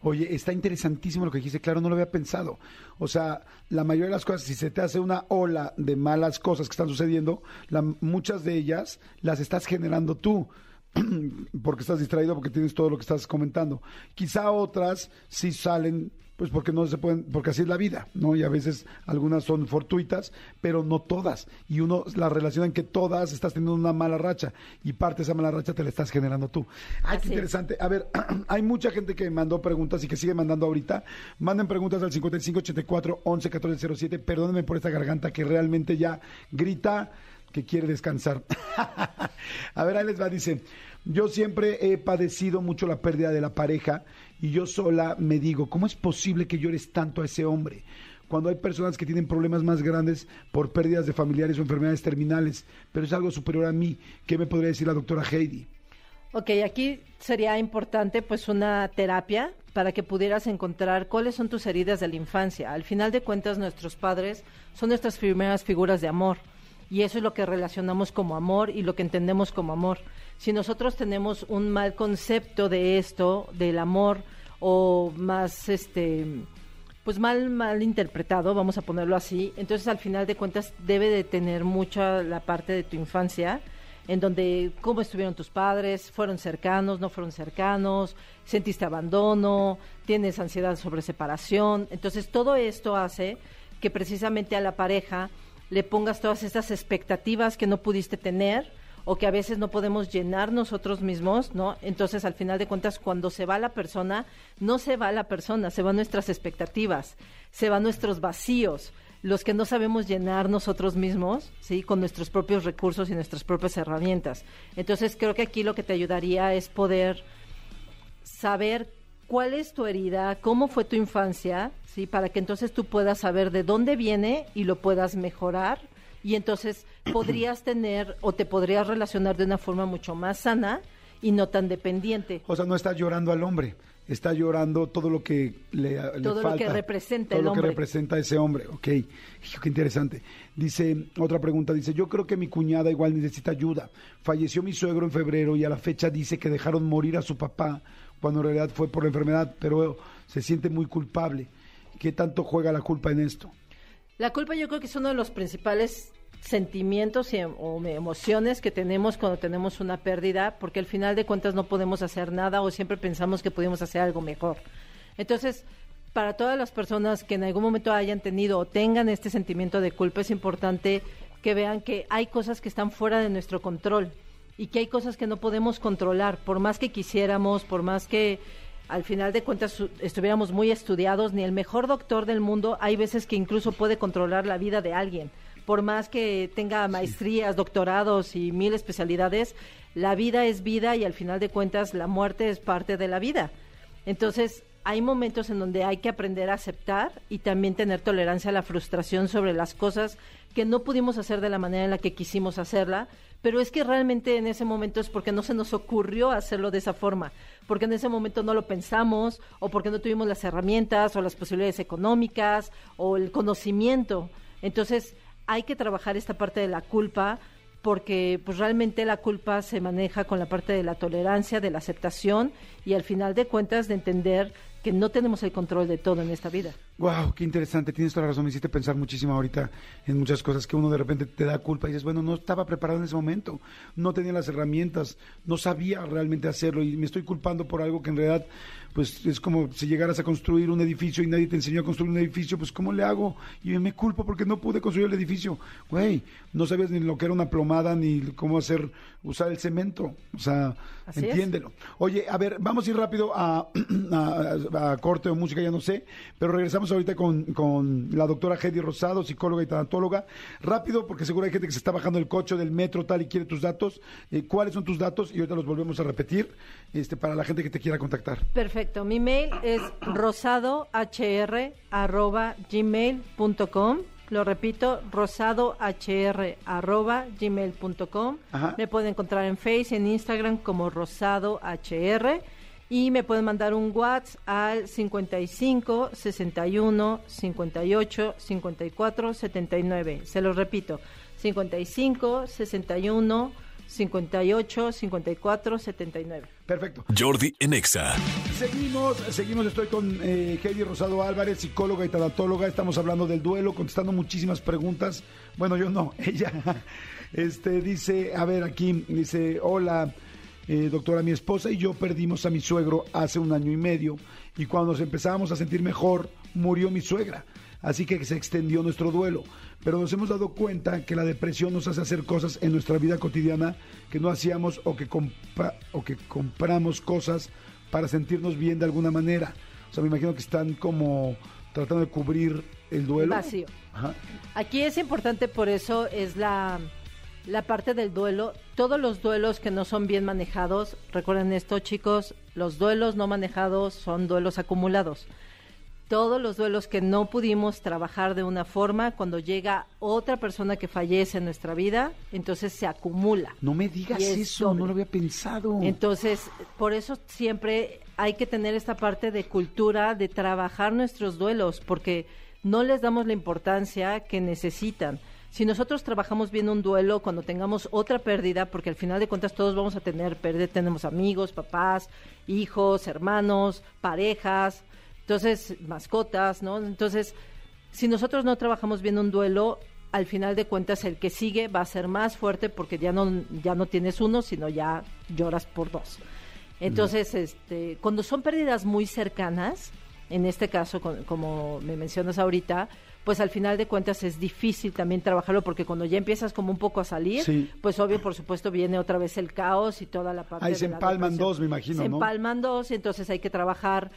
Oye, está interesantísimo lo que dijiste, claro, no lo había pensado. O sea, la mayoría de las cosas, si se te hace una ola de malas cosas que están sucediendo, la- muchas de ellas las estás generando tú, <clears throat> porque estás distraído, porque tienes todo lo que estás comentando. Quizá otras sí salen, pues porque no se pueden, porque así es la vida, ¿no? Y a veces algunas son fortuitas, pero no todas. Y uno la relaciona en que todas estás teniendo una mala racha y parte de esa mala racha te la estás generando tú. Ay, qué interesante. A ver, <clears throat> hay mucha gente que mandó preguntas y que sigue mandando ahorita. Manden preguntas al 5584 11 1407. Perdónenme por esta garganta que realmente ya grita que quiere descansar. <laughs> A ver, ahí les va, dice, yo siempre he padecido mucho la pérdida de la pareja y yo sola me digo, ¿cómo es posible que llores tanto a ese hombre? Cuando hay personas que tienen problemas más grandes por pérdidas de familiares o enfermedades terminales, pero es algo superior a mí. ¿Qué me podría decir la doctora Heidi? Ok, aquí sería importante pues una terapia para que pudieras encontrar cuáles son tus heridas de la infancia. Al final de cuentas, nuestros padres son nuestras primeras figuras de amor y eso es lo que relacionamos como amor y lo que entendemos como amor. Si nosotros tenemos un mal concepto de esto, del amor, o más este pues mal mal interpretado, vamos a ponerlo así. Entonces, al final de cuentas debe de tener mucha la parte de tu infancia en donde cómo estuvieron tus padres, fueron cercanos, no fueron cercanos, sentiste abandono, tienes ansiedad sobre separación. Entonces, todo esto hace que precisamente a la pareja le pongas todas estas expectativas que no pudiste tener o que a veces no podemos llenar nosotros mismos, ¿no? Entonces, al final de cuentas, cuando se va la persona, no se va la persona, se van nuestras expectativas, se van nuestros vacíos, los que no sabemos llenar nosotros mismos, ¿sí? Con nuestros propios recursos y nuestras propias herramientas. Entonces, creo que aquí lo que te ayudaría es poder saber cuál es tu herida, cómo fue tu infancia, ¿sí? Para que entonces tú puedas saber de dónde viene y lo puedas mejorar y entonces <clears throat> podrías tener o te podrías relacionar de una forma mucho más sana y no tan dependiente. O sea, no está llorando al hombre, está llorando todo lo que le, le Todo lo falta. que representa todo el lo que representa ese hombre. Ok, Hijo, qué interesante. Dice, otra pregunta, dice, yo creo que mi cuñada igual necesita ayuda. Falleció mi suegro en febrero y a la fecha dice que dejaron morir a su papá cuando en realidad fue por la enfermedad, pero se siente muy culpable. ¿Qué tanto juega la culpa en esto? La culpa yo creo que es uno de los principales sentimientos y, em- o emociones que tenemos cuando tenemos una pérdida, porque al final de cuentas no podemos hacer nada o siempre pensamos que podemos hacer algo mejor. Entonces, para todas las personas que en algún momento hayan tenido o tengan este sentimiento de culpa, es importante que vean que hay cosas que están fuera de nuestro control y que hay cosas que no podemos controlar, por más que quisiéramos, por más que al final de cuentas estuviéramos muy estudiados, ni el mejor doctor del mundo, hay veces que incluso puede controlar la vida de alguien. Por más que tenga maestrías, doctorados y mil especialidades, la vida es vida y al final de cuentas la muerte es parte de la vida. Entonces, hay momentos en donde hay que aprender a aceptar y también tener tolerancia a la frustración sobre las cosas que no pudimos hacer de la manera en la que quisimos hacerla, pero es que realmente en ese momento es porque no se nos ocurrió hacerlo de esa forma, porque en ese momento no lo pensamos o porque no tuvimos las herramientas o las posibilidades económicas o el conocimiento. Entonces, hay que trabajar esta parte de la culpa porque pues realmente la culpa se maneja con la parte de la tolerancia, de la aceptación y al final de cuentas de entender que no tenemos el control de todo en esta vida. Wow, qué interesante. Tienes toda la razón. Me hiciste pensar muchísimo ahorita en muchas cosas que uno de repente te da culpa y dices, bueno, no estaba preparado en ese momento, no tenía las herramientas, no sabía realmente hacerlo y me estoy culpando por algo que en realidad, pues es como si llegaras a construir un edificio y nadie te enseñó a construir un edificio, pues ¿cómo le hago? Y me culpo porque no pude construir el edificio. Güey, no sabías ni lo que era una plomada ni cómo hacer, usar el cemento. O sea, Así es. entiéndelo. Oye, a ver, vamos a ir rápido a, <clears throat> a- a corte o música, ya no sé, pero regresamos ahorita con, con la doctora Hedy Rosado, psicóloga y tanatóloga. Rápido, porque seguro hay gente que se está bajando el coche del metro tal y quiere tus datos. Eh, ¿Cuáles son tus datos? Y ahorita los volvemos a repetir este, para la gente que te quiera contactar. Perfecto. Mi mail es rosadohr@gmail.com. Lo repito, rosadohr@gmail.com. Me pueden encontrar en Face en Instagram como rosadohr y me pueden mandar un WhatsApp al 55 61 58 54 79. Se los repito, 55 61 58 54 79. Perfecto. Jordi en Exa. Seguimos, seguimos, estoy con eh, Heidi Rosado Álvarez, psicóloga y tanatóloga. Estamos hablando del duelo, contestando muchísimas preguntas. Bueno, yo no, <laughs> ella. Este dice, a ver, aquí dice, hola, eh, doctora, mi esposa y yo perdimos a mi suegro hace un año y medio y cuando nos empezábamos a sentir mejor, murió mi suegra. Así que se extendió nuestro duelo. Pero nos hemos dado cuenta que la depresión nos hace hacer cosas en nuestra vida cotidiana que no hacíamos o que, compra- o que compramos cosas para sentirnos bien de alguna manera. O sea, me imagino que están como tratando de cubrir el duelo. Vacío. Ajá. Aquí es importante, por eso es la, la parte del duelo. Todos los duelos que no son bien manejados, recuerden esto chicos, los duelos no manejados son duelos acumulados. Todos los duelos que no pudimos trabajar de una forma, cuando llega otra persona que fallece en nuestra vida, entonces se acumula. No me digas es eso, doble. no lo había pensado. Entonces, por eso siempre hay que tener esta parte de cultura, de trabajar nuestros duelos, porque no les damos la importancia que necesitan. Si nosotros trabajamos bien un duelo cuando tengamos otra pérdida, porque al final de cuentas todos vamos a tener pérdida, tenemos amigos, papás, hijos, hermanos, parejas, Entonces, mascotas, ¿no? Entonces, si nosotros no trabajamos bien un duelo, al final de cuentas el que sigue va a ser más fuerte porque ya no, ya no tienes uno, sino ya lloras por dos. Entonces, este, cuando son pérdidas muy cercanas, en este caso, con- como me mencionas ahorita, pues al final de cuentas es difícil también trabajarlo porque cuando ya empiezas como un poco a salir, Sí. pues obvio, por supuesto, viene otra vez el caos y toda la parte Ahí de se la empalman depresión. dos, me imagino, Se ¿no? empalman dos y entonces hay que trabajar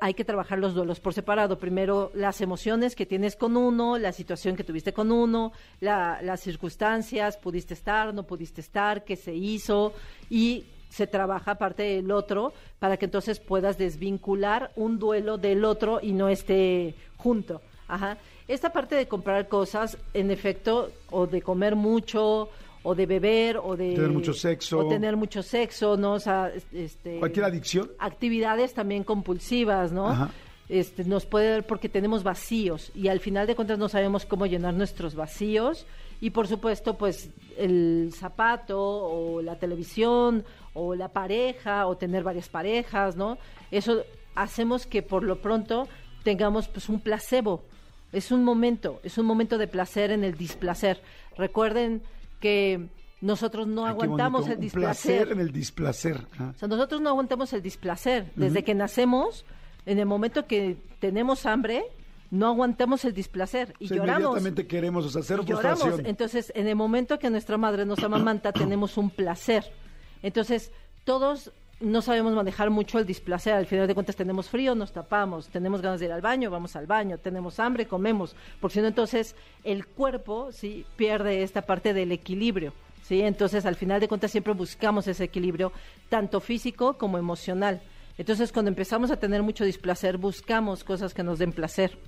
hay que trabajar los duelos por separado. Primero, las emociones que tienes con uno, la situación que tuviste con uno, la- las circunstancias, pudiste estar, no pudiste estar, qué se hizo y se trabaja aparte del otro para que entonces puedas desvincular un duelo del otro y no esté junto. Ajá. Esta parte de comprar cosas, en efecto, o de comer mucho, o de beber, o de Tener mucho sexo. o tener mucho sexo, ¿no? O sea, es- este, Cualquier adicción. actividades también compulsivas, ¿no? Ajá. Este, nos puede dar porque tenemos vacíos y al final de cuentas no sabemos cómo llenar nuestros vacíos y por supuesto pues el zapato o la televisión o la pareja o tener varias parejas, ¿no? Eso hacemos que por lo pronto tengamos pues un placebo. Es un momento, es un momento de placer en el displacer. Recuerden que nosotros no Ay, aguantamos bonito, el un displacer. placer en el displacer. Ah. O sea, nosotros no aguantamos el displacer. Desde que nacemos, en el momento que tenemos hambre, no aguantamos el displacer y O sea, lloramos. Inmediatamente queremos, o sea, cero lloramos. Entonces, en el momento que nuestra madre nos amamanta, <clears throat> tenemos un placer. Entonces, todos no sabemos manejar mucho el displacer. Al final de cuentas, tenemos frío, nos tapamos. Tenemos ganas de ir al baño, vamos al baño. Tenemos hambre, comemos. Porque si no, entonces, el cuerpo sí pierde esta parte del equilibrio. ¿sí? Entonces, al final de cuentas, siempre buscamos ese equilibrio, tanto físico como emocional. Entonces, cuando empezamos a tener mucho displacer, buscamos cosas que nos den placer.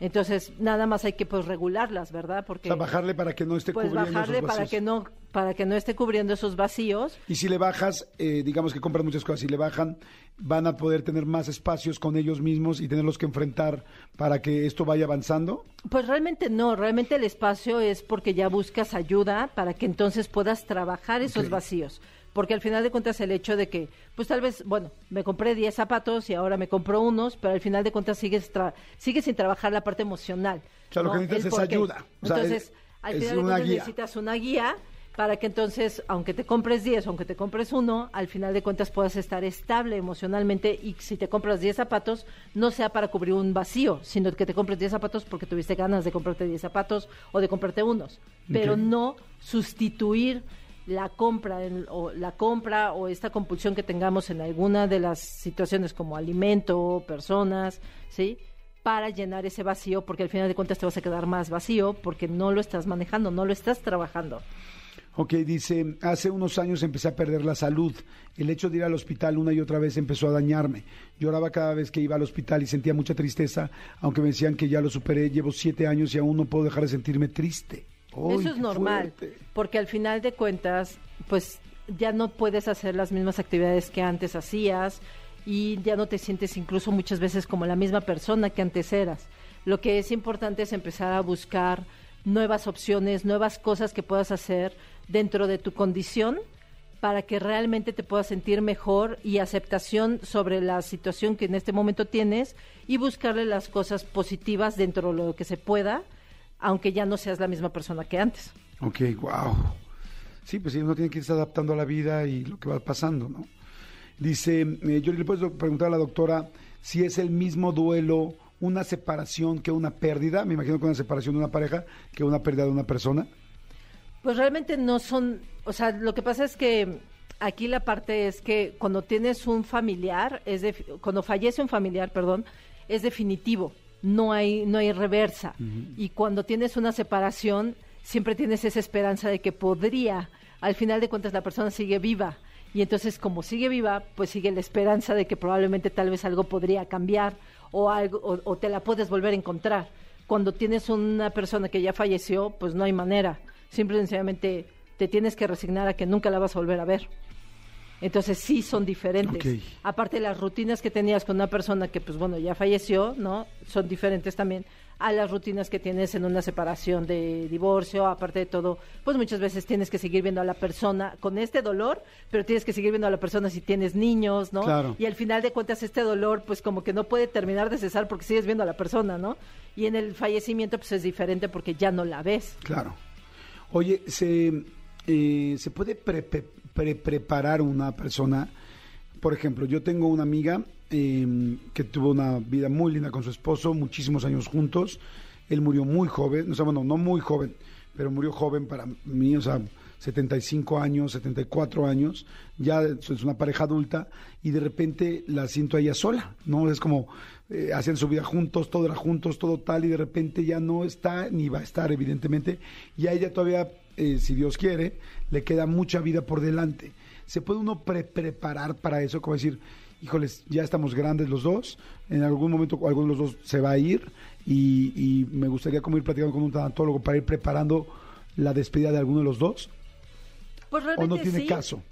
Entonces, nada más hay que pues regularlas, ¿verdad? O Porque sea, bajarle para que no esté pues cubriendo bajarle esos para vacíos. que no para que no esté cubriendo esos vacíos. Y si le bajas, eh, digamos que compran muchas cosas, si le bajan, van a poder tener más espacios con ellos mismos y tenerlos que enfrentar para que esto vaya avanzando. Pues realmente no, realmente el espacio es porque ya buscas ayuda para que entonces puedas trabajar esos vacíos. Porque al final de cuentas el hecho de que, pues tal vez, bueno, me compré 10 zapatos y ahora me compro unos, pero al final de cuentas sigues, tra- sigues sin trabajar la parte emocional. O sea, lo ¿no? que necesitas es ayuda. O sea, entonces, es- al final de cuentas guía. necesitas una guía para que entonces, aunque te compres 10, aunque te compres uno, al final de cuentas puedas estar estable emocionalmente y si te compras 10 zapatos, no sea para cubrir un vacío, sino que te compres 10 zapatos porque tuviste ganas de comprarte 10 zapatos o de comprarte unos, pero no sustituir la compra en- o la compra o esta compulsión que tengamos en alguna de las situaciones como alimento, personas, ¿sí? para llenar ese vacío, porque al final de cuentas te vas a quedar más vacío porque no lo estás manejando, no lo estás trabajando. Ok, dice, hace unos años empecé a perder la salud. El hecho de ir al hospital una y otra vez empezó a dañarme. Lloraba cada vez que iba al hospital y sentía mucha tristeza, aunque me decían que ya lo superé. Llevo siete años y aún no puedo dejar de sentirme triste. ¡Ay, Eso es normal, fuerte! porque al final de cuentas, pues ya no puedes hacer las mismas actividades que antes hacías y ya no te sientes incluso muchas veces como la misma persona que antes eras. Lo que es importante es empezar a buscar nuevas opciones, nuevas cosas que puedas hacer dentro de tu condición para que realmente te puedas sentir mejor y aceptación sobre la situación que en este momento tienes y buscarle las cosas positivas dentro de lo que se pueda, aunque ya no seas la misma persona que antes. Ok, wow. Sí, pues sí, uno tiene que irse adaptando a la vida y lo que va pasando, ¿no? Dice, eh, yo le puedo preguntar a la doctora si es el mismo duelo una separación que una pérdida. Me imagino que una separación de una pareja que una pérdida de una persona. Pues realmente no son, o sea, lo que pasa es que aquí la parte es que cuando tienes un familiar, es de, cuando fallece un familiar, perdón, es definitivo, no hay no hay reversa. Y cuando tienes una separación, siempre tienes esa esperanza de que podría, al final de cuentas la persona sigue viva. Y entonces como sigue viva, pues sigue la esperanza de que probablemente tal vez algo podría cambiar o algo o, o te la puedes volver a encontrar. Cuando tienes una persona que ya falleció, pues no hay manera. Simple y sencillamente te tienes que resignar a que nunca la vas a volver a ver. Entonces sí son diferentes. Ok. Aparte las rutinas que tenías con una persona que pues bueno ya falleció, ¿no? Son diferentes también a las rutinas que tienes en una separación de divorcio, aparte de todo, pues muchas veces tienes que seguir viendo a la persona con este dolor, pero tienes que seguir viendo a la persona si tienes niños, ¿no? Claro. Y al final de cuentas este dolor pues como que no puede terminar de cesar porque sigues viendo a la persona, ¿no? Y en el fallecimiento pues es diferente porque ya no la ves. Claro. Oye, ¿se, eh, ¿se puede pre- pre- pre- preparar una persona? Por ejemplo, yo tengo una amiga eh, que tuvo una vida muy linda con su esposo, muchísimos años juntos. Él murió muy joven, o sea, no muy joven, pero murió joven para mí, o sea, 75 años, 74 años, ya es una pareja adulta y de repente la siento a ella sola, ¿no? Es como eh, hacían su vida juntos, todo era juntos, todo tal y de repente ya no está ni va a estar evidentemente y a ella todavía, eh, si Dios quiere, le queda mucha vida por delante. ¿Se puede uno pre preparar para eso? Como decir, híjoles, ya estamos grandes los dos, en algún momento alguno de los dos se va a ir y, y me gustaría como ir platicando con un tanatólogo para ir preparando la despedida de alguno de los dos Pues o no tiene sí. caso.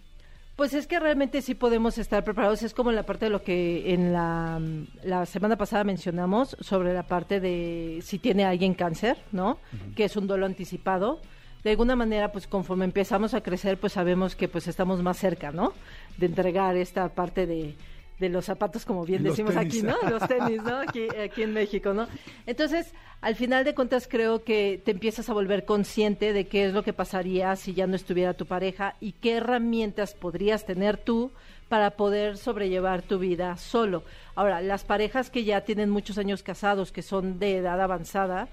Pues es que realmente sí podemos estar preparados. Es como la parte de lo que en la, la semana pasada mencionamos sobre la parte de si tiene alguien cáncer, ¿no? Que es un duelo anticipado. De alguna manera, pues conforme empezamos a crecer, pues sabemos que pues estamos más cerca, ¿no? De entregar esta parte de, de los zapatos, como bien Los decimos tenis. aquí, ¿no? Los <laughs> tenis, ¿no? Aquí, aquí en México, ¿no? Entonces, al final de cuentas, creo que te empiezas a volver consciente de qué es lo que pasaría si ya no estuviera tu pareja y qué herramientas podrías tener tú para poder sobrellevar tu vida solo. Ahora, las parejas que ya tienen muchos años casados, que son de edad avanzada,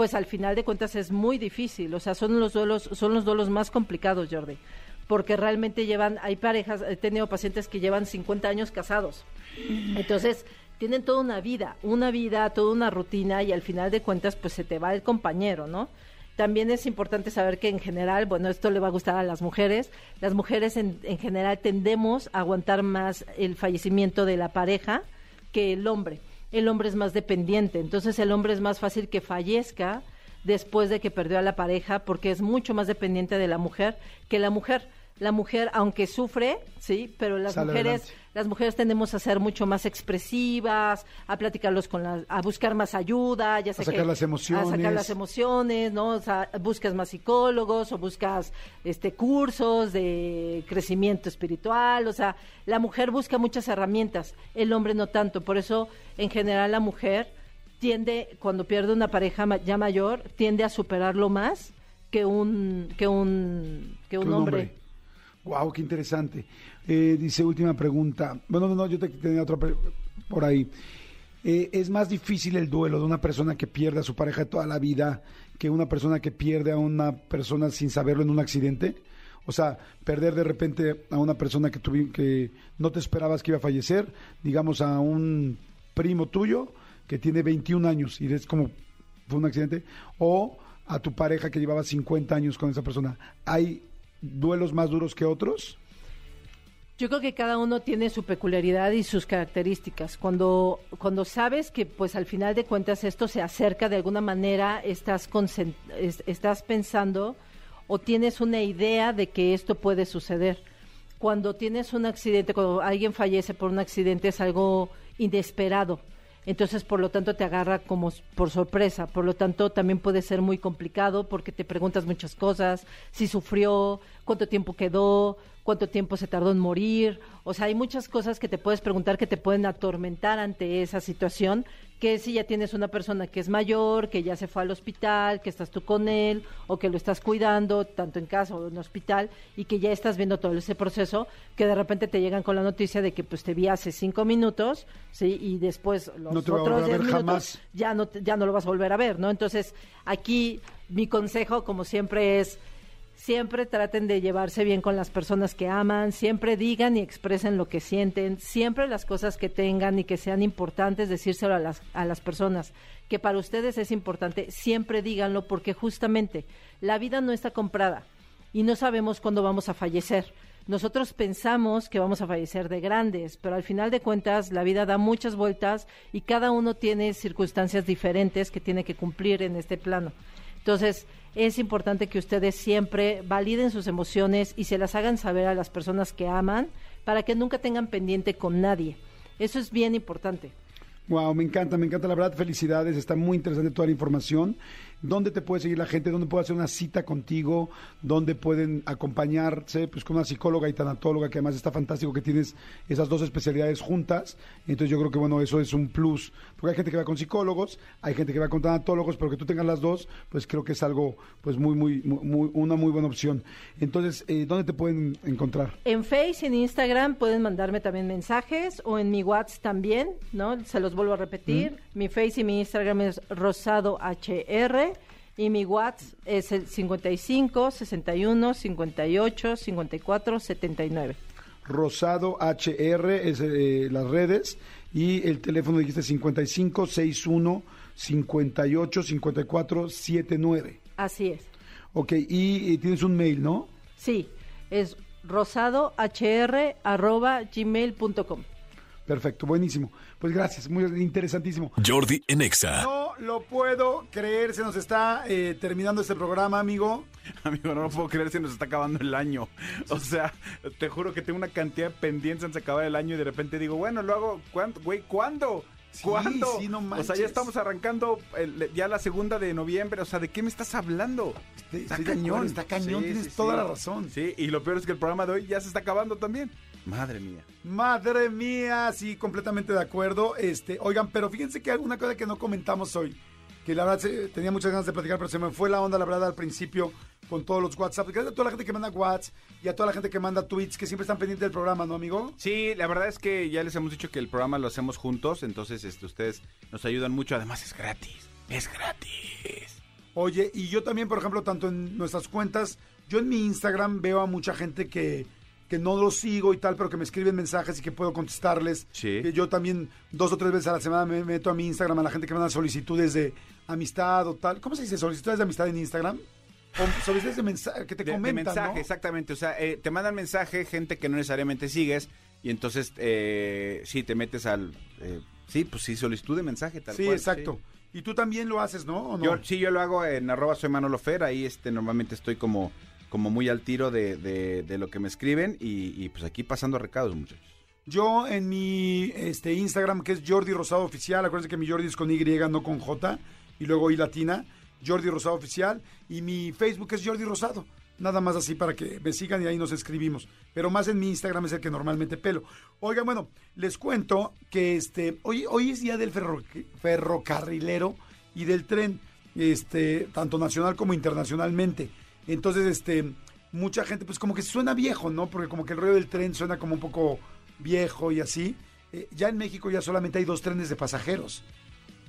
pues al final de cuentas es muy difícil. O sea, son los duelos, son los duelos más complicados, Jordi. Porque realmente llevan, hay parejas, he tenido pacientes que llevan 50 años casados. Entonces, tienen toda una vida, una vida, toda una rutina y al final de cuentas, pues se te va el compañero, ¿no? También es importante saber que en general, bueno, esto le va a gustar a las mujeres, las mujeres en, en general tendemos a aguantar más el fallecimiento de la pareja que el hombre. El hombre es más dependiente, entonces el hombre es más fácil que fallezca después de que perdió a la pareja porque es mucho más dependiente de la mujer que la mujer. La mujer, aunque sufre, sí, pero las Sale mujeres adelante. las mujeres tendemos a ser mucho más expresivas, a platicarlos con las, a buscar más ayuda, ya sea sacar que- las emociones. a sacar las emociones, ¿no? O sea, buscas más psicólogos o buscas este cursos de crecimiento espiritual, o sea, la mujer busca muchas herramientas, el hombre no tanto, por eso en general la mujer tiende cuando pierde una pareja ya mayor, tiende a superarlo más que un que un que un, hombre. Wow, qué interesante. Eh, dice última pregunta. Bueno, no, no, yo te tenía otra por ahí. Eh, ¿Es más difícil el duelo de una persona que pierde a su pareja toda la vida que una persona que pierde a una persona sin saberlo en un accidente? O sea, perder de repente a una persona que, tuvi- que no te esperabas que iba a fallecer, digamos a un primo tuyo que tiene 21 años y es como fue un accidente, o a tu pareja que llevaba 50 años con esa persona. ¿Hay duelos más duros que otros? Yo creo que cada uno tiene su peculiaridad y sus características. Cuando, cuando sabes que, pues, al final de cuentas esto se acerca de alguna manera, estás, estás pensando o tienes una idea de que esto puede suceder. Cuando tienes un accidente, cuando alguien fallece por un accidente, es algo inesperado. Entonces, por lo tanto, te agarra como por sorpresa. Por lo tanto, también puede ser muy complicado porque te preguntas muchas cosas. Si sufrió, cuánto tiempo quedó, cuánto tiempo se tardó en morir. O sea, hay muchas cosas que te puedes preguntar que te pueden atormentar ante esa situación, que si ya tienes una persona que es mayor, que ya se fue al hospital, que estás tú con él, o que lo estás cuidando, tanto en casa o en hospital, y que ya estás viendo todo ese proceso, que de repente te llegan con la noticia de que pues te vi hace cinco minutos, ¿sí? Y después los No te otros diez minutos jamás. ya no, ya no lo vas a volver a ver, ¿no? Entonces, aquí mi consejo, como siempre, es siempre traten de llevarse bien con las personas que aman, siempre digan y expresen lo que sienten, siempre las cosas que tengan y que sean importantes, decírselo a las, a las personas, que para ustedes es importante, siempre díganlo porque justamente la vida no está comprada y no sabemos cuándo vamos a fallecer. Nosotros pensamos que vamos a fallecer de grandes, pero al final de cuentas la vida da muchas vueltas y cada uno tiene circunstancias diferentes que tiene que cumplir en este plano. Entonces, es importante que ustedes siempre validen sus emociones y se las hagan saber a las personas que aman para que nunca tengan pendiente con nadie. Eso es bien importante. Wow, me encanta, me encanta, la verdad, felicidades, está muy interesante toda la información. ¿Dónde te puede seguir la gente? ¿Dónde puede hacer una cita contigo? ¿Dónde pueden acompañarse? Pues con una psicóloga y tanatóloga, que además está fantástico que tienes esas dos especialidades juntas. Entonces yo creo que, bueno, eso es un plus. Porque hay gente que va con psicólogos, hay gente que va con tanatólogos, pero que tú tengas las dos, pues creo que es algo, pues muy, muy, muy una muy buena opción. Entonces, eh, ¿dónde te pueden encontrar? En Face y en Instagram pueden mandarme también mensajes o en mi WhatsApp también, ¿no? Se los vuelvo a repetir. Mi Face y mi Instagram es rosadohr y mi WhatsApp es el 55 61 58 54 79. Rosado HR es eh, las redes y el teléfono dijiste 55 61 58 54 79. Así es. Ok, y, y tienes un mail, ¿no? Sí, es rosadohr arroba gmail.com. Perfecto, buenísimo. Pues gracias, muy interesantísimo. Jordi en Exa. No lo puedo creer, se nos está eh, terminando este programa, amigo. <laughs> Amigo, no lo puedo creer, se nos está acabando el año. O sea, te juro que tengo una cantidad de pendientes antes de acabar el año y de repente digo, bueno, lo hago, ¿cuándo? Güey, ¿cuándo? Sí, ¿Cuándo? sí, no o sea, ya estamos arrancando el- ya la segunda de noviembre. O sea, ¿de qué me estás hablando? De acuerdo, está cañón, tienes toda la razón. Sí, y lo peor es que el programa de hoy ya se está acabando también. Madre mía. Madre mía, sí, completamente de acuerdo. Este, oigan, pero fíjense que alguna cosa que no comentamos hoy, que la verdad se- tenía muchas ganas de platicar, pero se me fue la onda, la verdad, al principio con todos los WhatsApp. Gracias a toda la gente que manda WhatsApp y a toda la gente que manda tweets, que siempre están pendientes del programa, ¿no, amigo? Sí, la verdad es que ya les hemos dicho que el programa lo hacemos juntos, entonces este, ustedes nos ayudan mucho. Además es gratis, es gratis. Oye, y yo también, por ejemplo, tanto en nuestras cuentas, yo en mi Instagram veo a mucha gente que, que no los sigo y tal, pero que me escriben mensajes y que puedo contestarles. Sí. Que yo también dos o tres veces a la semana me meto a mi Instagram a la gente que me da solicitudes de amistad o tal. ¿Cómo se dice? ¿Solicitudes de amistad en Instagram? O solicitudes de mensaje que te De, de comentan, mensaje, ¿no? exactamente. O sea, eh, te mandan mensaje gente que no necesariamente sigues y entonces eh, sí te metes al... eh, sí, pues sí, solicitud de mensaje tal Sí, cual, exacto. Y tú también lo haces, ¿no? ¿O no? Yo, sí, yo lo hago en arroba soy Manolo Fer, ahí este, normalmente estoy como, como muy al tiro de, de- lo que me escriben y, y, pues aquí pasando recados, muchachos. Yo en mi este, Instagram, que es Jordi Rosado Oficial, acuérdense que mi Jordi es con Y, no con J, y luego I latina, Jordi Rosado Oficial, y mi Facebook es Jordi Rosado. Nada más así para que me sigan y ahí nos escribimos. Pero más en mi Instagram es el que normalmente pelo. Oigan, bueno, les cuento que este hoy, hoy es día del ferro- ferrocarrilero y del tren, este, tanto nacional como internacionalmente. Entonces, este, mucha gente, pues como que suena viejo, ¿no? Porque como que el rollo del tren suena como un poco viejo y así. Eh, ya en México ya solamente hay dos trenes de pasajeros.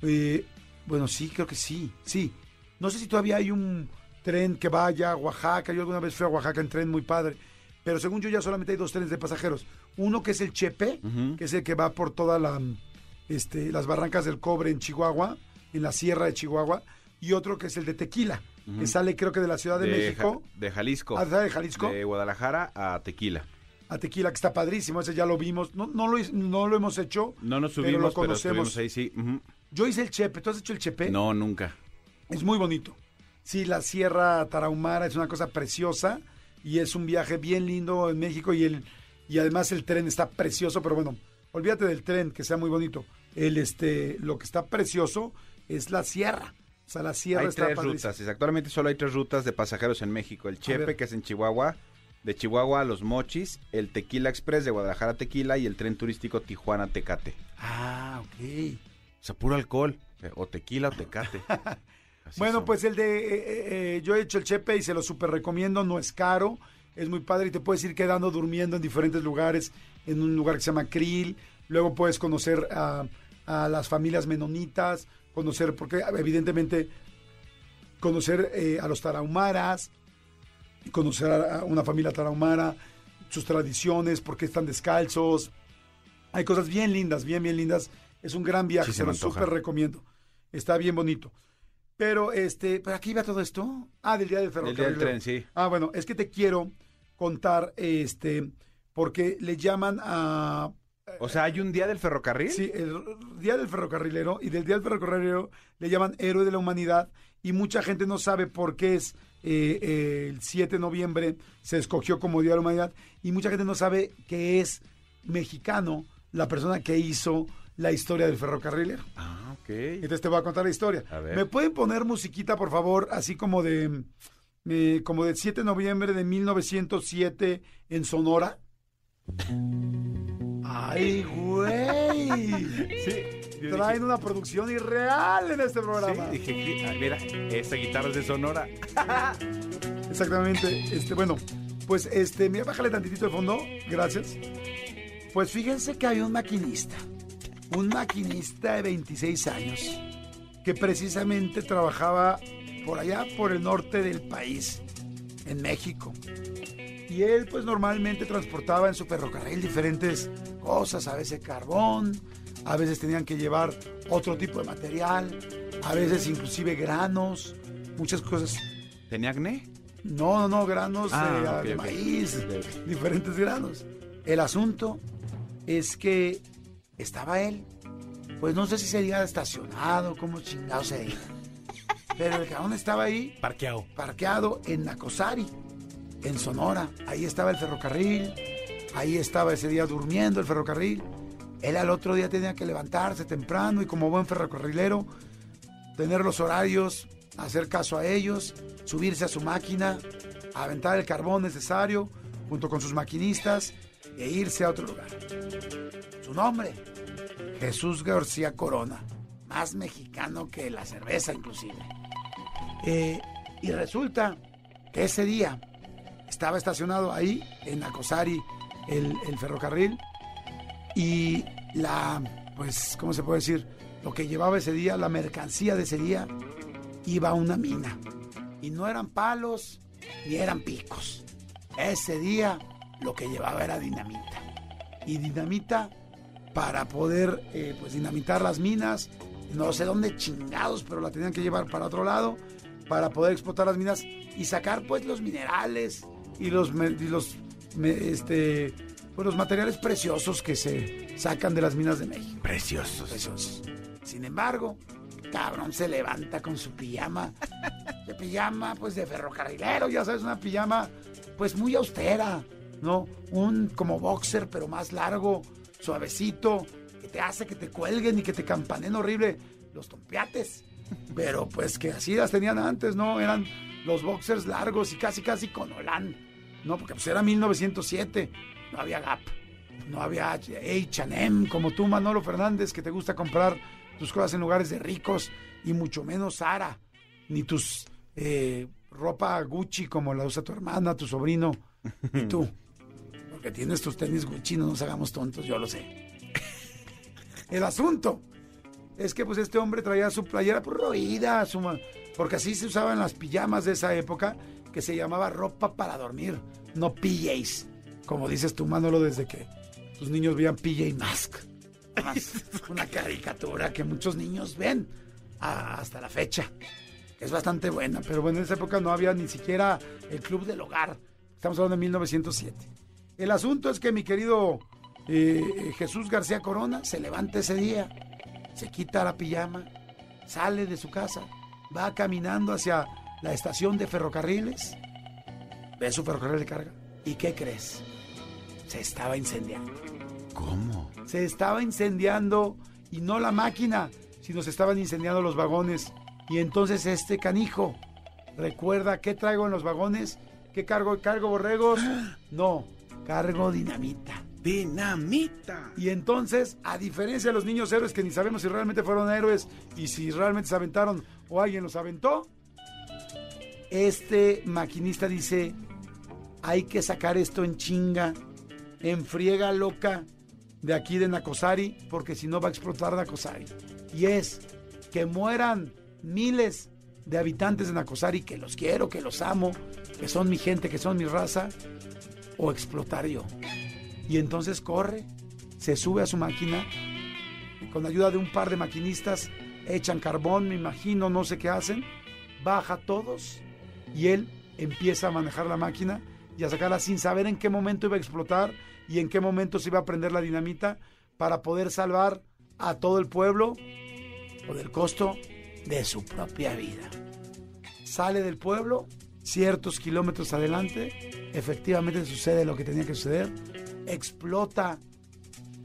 Eh, bueno, sí, creo que sí, sí. No sé si todavía hay un tren que vaya a Oaxaca. Yo alguna vez fui a Oaxaca en tren muy padre. Pero según yo ya solamente hay dos trenes de pasajeros. Uno que es el Chepe, que es el que va por toda la, este, las barrancas del cobre en Chihuahua, en la sierra de Chihuahua. Y otro que es el de Tequila, que sale creo que de la Ciudad de, México. Ja- de Jalisco. Ah, ¿de Jalisco? De Guadalajara a Tequila. a Tequila, que está padrísimo, ese ya lo vimos. No, no, lo, no lo hemos hecho. No nos pero subimos, lo pero, conocemos. estuvimos ahí, sí. Yo hice el Chepe, ¿tú has hecho el Chepe? No, nunca. Es muy bonito. Sí, la Sierra Tarahumara es una cosa preciosa y es un viaje bien lindo en México y el y además el tren está precioso, pero bueno, olvídate del tren que sea muy bonito. El este lo que está precioso es la sierra. Sea, la sierra Hay está tres padrísima. rutas. Actualmente solo hay tres rutas de pasajeros en México. El. Chepe, que es en Chihuahua. De Chihuahua a Los Mochis. El Tequila Express de Guadalajara a Tequila. Y el tren turístico Tijuana-Tecate. Ah, ok. O sea, puro alcohol. eh, O tequila o tecate. <laughs> Bueno, son. pues el de eh, eh, yo he hecho el Chepe y se lo súper recomiendo, no es caro, es muy padre y te puedes ir quedando durmiendo en diferentes lugares, en un lugar que se llama Krill, luego puedes conocer a, a las familias menonitas, conocer, porque evidentemente conocer eh, a los tarahumaras, conocer a una familia tarahumara, sus tradiciones, por qué están descalzos, hay cosas bien lindas, bien, bien lindas, es un gran viaje, Sí, se lo súper recomiendo, está bien bonito. Pero, este, ¿para qué iba todo esto? Ah, del día del El ferrocarril. día del tren, sí. Ah, bueno, es que te quiero contar, este, porque le llaman a... O sea, ¿hay un día del ferrocarril? Sí, el Día del Ferrocarrilero y del Día del Ferrocarrilero le llaman Héroe de la Humanidad y mucha gente no sabe por qué es eh, eh, el 7 de noviembre se escogió como Día de la Humanidad y mucha gente no sabe que es mexicano la persona que hizo la historia del ferrocarrilero. Ah, ok. Entonces te voy a contar la historia. A ver. ¿Me pueden poner musiquita, por favor, así como de eh, como del 7 de noviembre de 1907 en Sonora? ¡Ay, güey! Sí. Traen una producción irreal en este Sí, programa. dije, ah, mira, esta guitarra es de Sonora. <laughs> Exactamente. Este, bueno, pues este, mira, bájale tantitito de fondo. Gracias. Pues fíjense que había un maquinista. Un maquinista de 26 años que precisamente trabajaba por allá, por el norte del país, en México. Y él pues normalmente transportaba en su ferrocarril diferentes cosas, a veces carbón, a veces tenían que llevar otro tipo de material, a veces inclusive granos, muchas cosas. ¿Tenía acné? No, no, no, granos Ah, de, de maíz, diferentes granos. El asunto es que estaba él, pues no sé si se diga estacionado, como chingado se diga. Pero el cabrón estaba ahí, Parqueado. parqueado en Nacosari, en Sonora. Ahí estaba el ferrocarril, ahí estaba ese día durmiendo el ferrocarril. Él al otro día tenía que levantarse temprano y como buen ferrocarrilero, tener los horarios, hacer caso a ellos, subirse a su máquina, aventar el carbón necesario junto con sus maquinistas e irse a otro lugar. Su nombre, Jesús García Corona, más mexicano que la cerveza inclusive. Eh, y resulta que ese día estaba estacionado ahí, en Acosari, el, el ferrocarril, y la, pues, ¿cómo se puede decir? Lo que llevaba ese día, la mercancía de ese día, iba a una mina. Y no eran palos, ni eran picos. Ese día lo que llevaba era dinamita. Y dinamita para poder, eh, pues, dinamitar las minas. No sé dónde chingados, pero la tenían que llevar para otro lado para poder explotar las minas y sacar pues los minerales y los y los este pues, los materiales preciosos que se sacan de las minas de México. Preciosos. Preciosos. Sin embargo, cabrón se levanta con su pijama, de pijama pues de ferrocarrilero, ya sabes, una pijama pues muy austera, ¿no? Un como boxer pero más largo, suavecito, que te hace que te cuelguen y que te campanen horrible los tompiates. Pero pues que así las tenían antes, ¿no? Eran los boxers largos y casi casi con Holán, ¿no? Porque pues era 1907, no había Gap, no había H&M, como tú Manolo Fernández, que te gusta comprar tus cosas en lugares de ricos y mucho menos Zara, ni tus eh, ropa Gucci como la usa tu hermana, tu sobrino y tú. <laughs> Porque tienes tus tenis Gucci, no nos hagamos tontos, yo lo sé. El asunto es que pues este hombre traía su playera pues, roída, su porque así se usaban las pijamas de esa época, que se llamaba ropa para dormir, no PJs, como dices tú, Manolo, desde que tus niños veían PJ Mask. <laughs> Una caricatura que muchos niños ven hasta la fecha, es bastante buena, pero bueno, en esa época no había ni siquiera el Club del Hogar, estamos hablando de 1907. El asunto es que mi querido eh, Jesús García Corona se levanta ese día, se quita la pijama, sale de su casa, va caminando hacia la estación de ferrocarriles, ve su ferrocarril de carga. ¿Y qué crees? Se estaba incendiando. ¿Cómo? Se estaba incendiando y no la máquina, sino se estaban incendiando los vagones. Y entonces este canijo recuerda qué traigo en los vagones, qué cargo, cargo borregos, <gasps> no, cargo dinamita. Dinamita. Y entonces, a diferencia de los niños héroes que ni sabemos si realmente fueron héroes y si realmente se aventaron o alguien los aventó, este maquinista dice, hay que sacar esto en chinga, en friega loca de aquí de Nacosari, porque si no va a explotar Nacosari. Y es que mueran miles de habitantes de Nacosari, que los quiero, que los amo, que son mi gente, que son mi raza, o explotar yo. Y entonces corre, se sube a su máquina, con ayuda de un par de maquinistas, echan carbón, me imagino, no sé qué hacen, baja todos y él empieza a manejar la máquina y a sacarla sin saber en qué momento iba a explotar y en qué momento se iba a prender la dinamita para poder salvar a todo el pueblo por el costo de su propia vida. Sale del pueblo, ciertos kilómetros adelante, efectivamente sucede lo que tenía que suceder, explota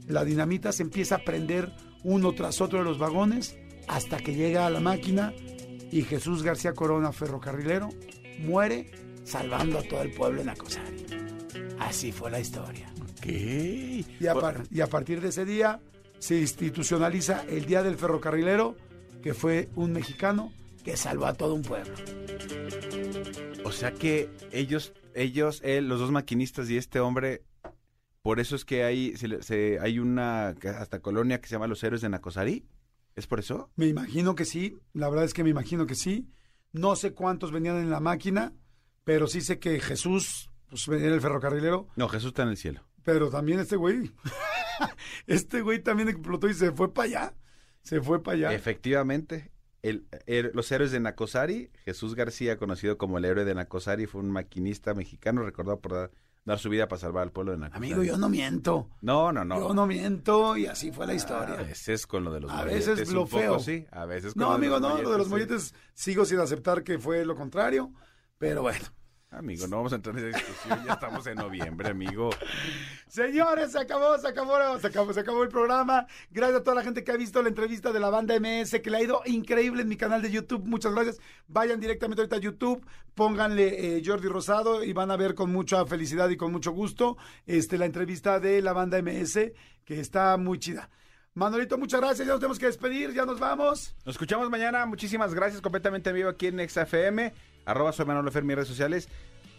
la dinamita, se empieza a prender uno tras otro de los vagones, hasta que llega a la máquina y Jesús García Corona, ferrocarrilero, muere salvando a todo el pueblo en Acosari. Así fue la historia. ¿Qué? Y a, par- y a partir de ese día se institucionaliza el Día del Ferrocarrilero, que fue un mexicano que salvó a todo un pueblo. O sea que ellos, ellos, él, los dos maquinistas y este hombre, por eso es que hay, se le- se- hay una hasta colonia que se llama Los Héroes de Nacosari. ¿Es por eso? Me imagino que sí, la verdad es que me imagino que sí. No sé cuántos venían en la máquina, pero sí sé que Jesús pues, venía en el ferrocarrilero, No, Jesús está en el cielo. pero también este güey, <laughs> este güey también explotó y se fue para allá. Se fue para allá. Efectivamente. El, el- los héroes de Nacosari, Jesús García, conocido como el héroe de Nacosari, fue un maquinista mexicano recordado por dar, su vida para salvar al pueblo de Nacosari. Amigo, yo no miento. No, no, no. Yo no miento y así fue la A historia. veces con lo de los A molletes. veces lo poco feo. sí, a veces con No, lo de amigo, no, lo de los sí. molletes sigo sin aceptar que fue lo contrario, pero bueno. Amigo, no vamos a entrar en esa discusión, ya estamos en noviembre, amigo. Señores, se acabó, se acabó, se acabó, se acabó el programa. Gracias a toda la gente que ha visto la entrevista de la banda MS, que le ha ido increíble en mi canal de YouTube. Muchas gracias. Vayan directamente ahorita a YouTube, pónganle eh, Jordi Rosado y van a ver con mucha felicidad y con mucho gusto este, la entrevista de la banda MS, que está muy chida. Manolito, muchas gracias. Ya nos tenemos que despedir, ya nos vamos. Nos escuchamos mañana. Muchísimas gracias. Completamente en vivo aquí en XFM. Arroba soy Manolo Fer, mis redes sociales.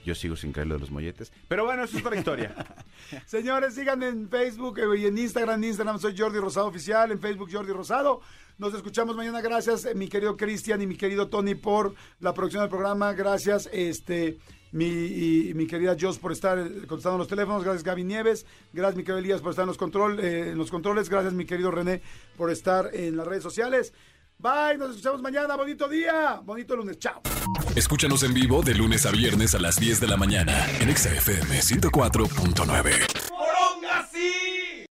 Yo sigo sin creer lo de los molletes. Pero bueno, eso es otra historia. <laughs> Señores, síganme en Facebook eh, y en Instagram. Instagram soy Jordi Rosado Oficial, en Facebook Jordi Rosado. Nos escuchamos mañana. Gracias, mi querido Cristian y mi querido Tony, por la producción del programa. Gracias, este, mi, y, mi querida Jos por estar eh, contestando los teléfonos. Gracias, Gaby Nieves. Gracias, mi querido Elías, por estar en los, control, eh, en los controles. Gracias, mi querido René, por estar en las redes sociales. Bye, nos escuchamos mañana. Bonito día, bonito lunes. Chao. Escúchanos en vivo de lunes a viernes a las 10 de la mañana en Exa FM 104.9.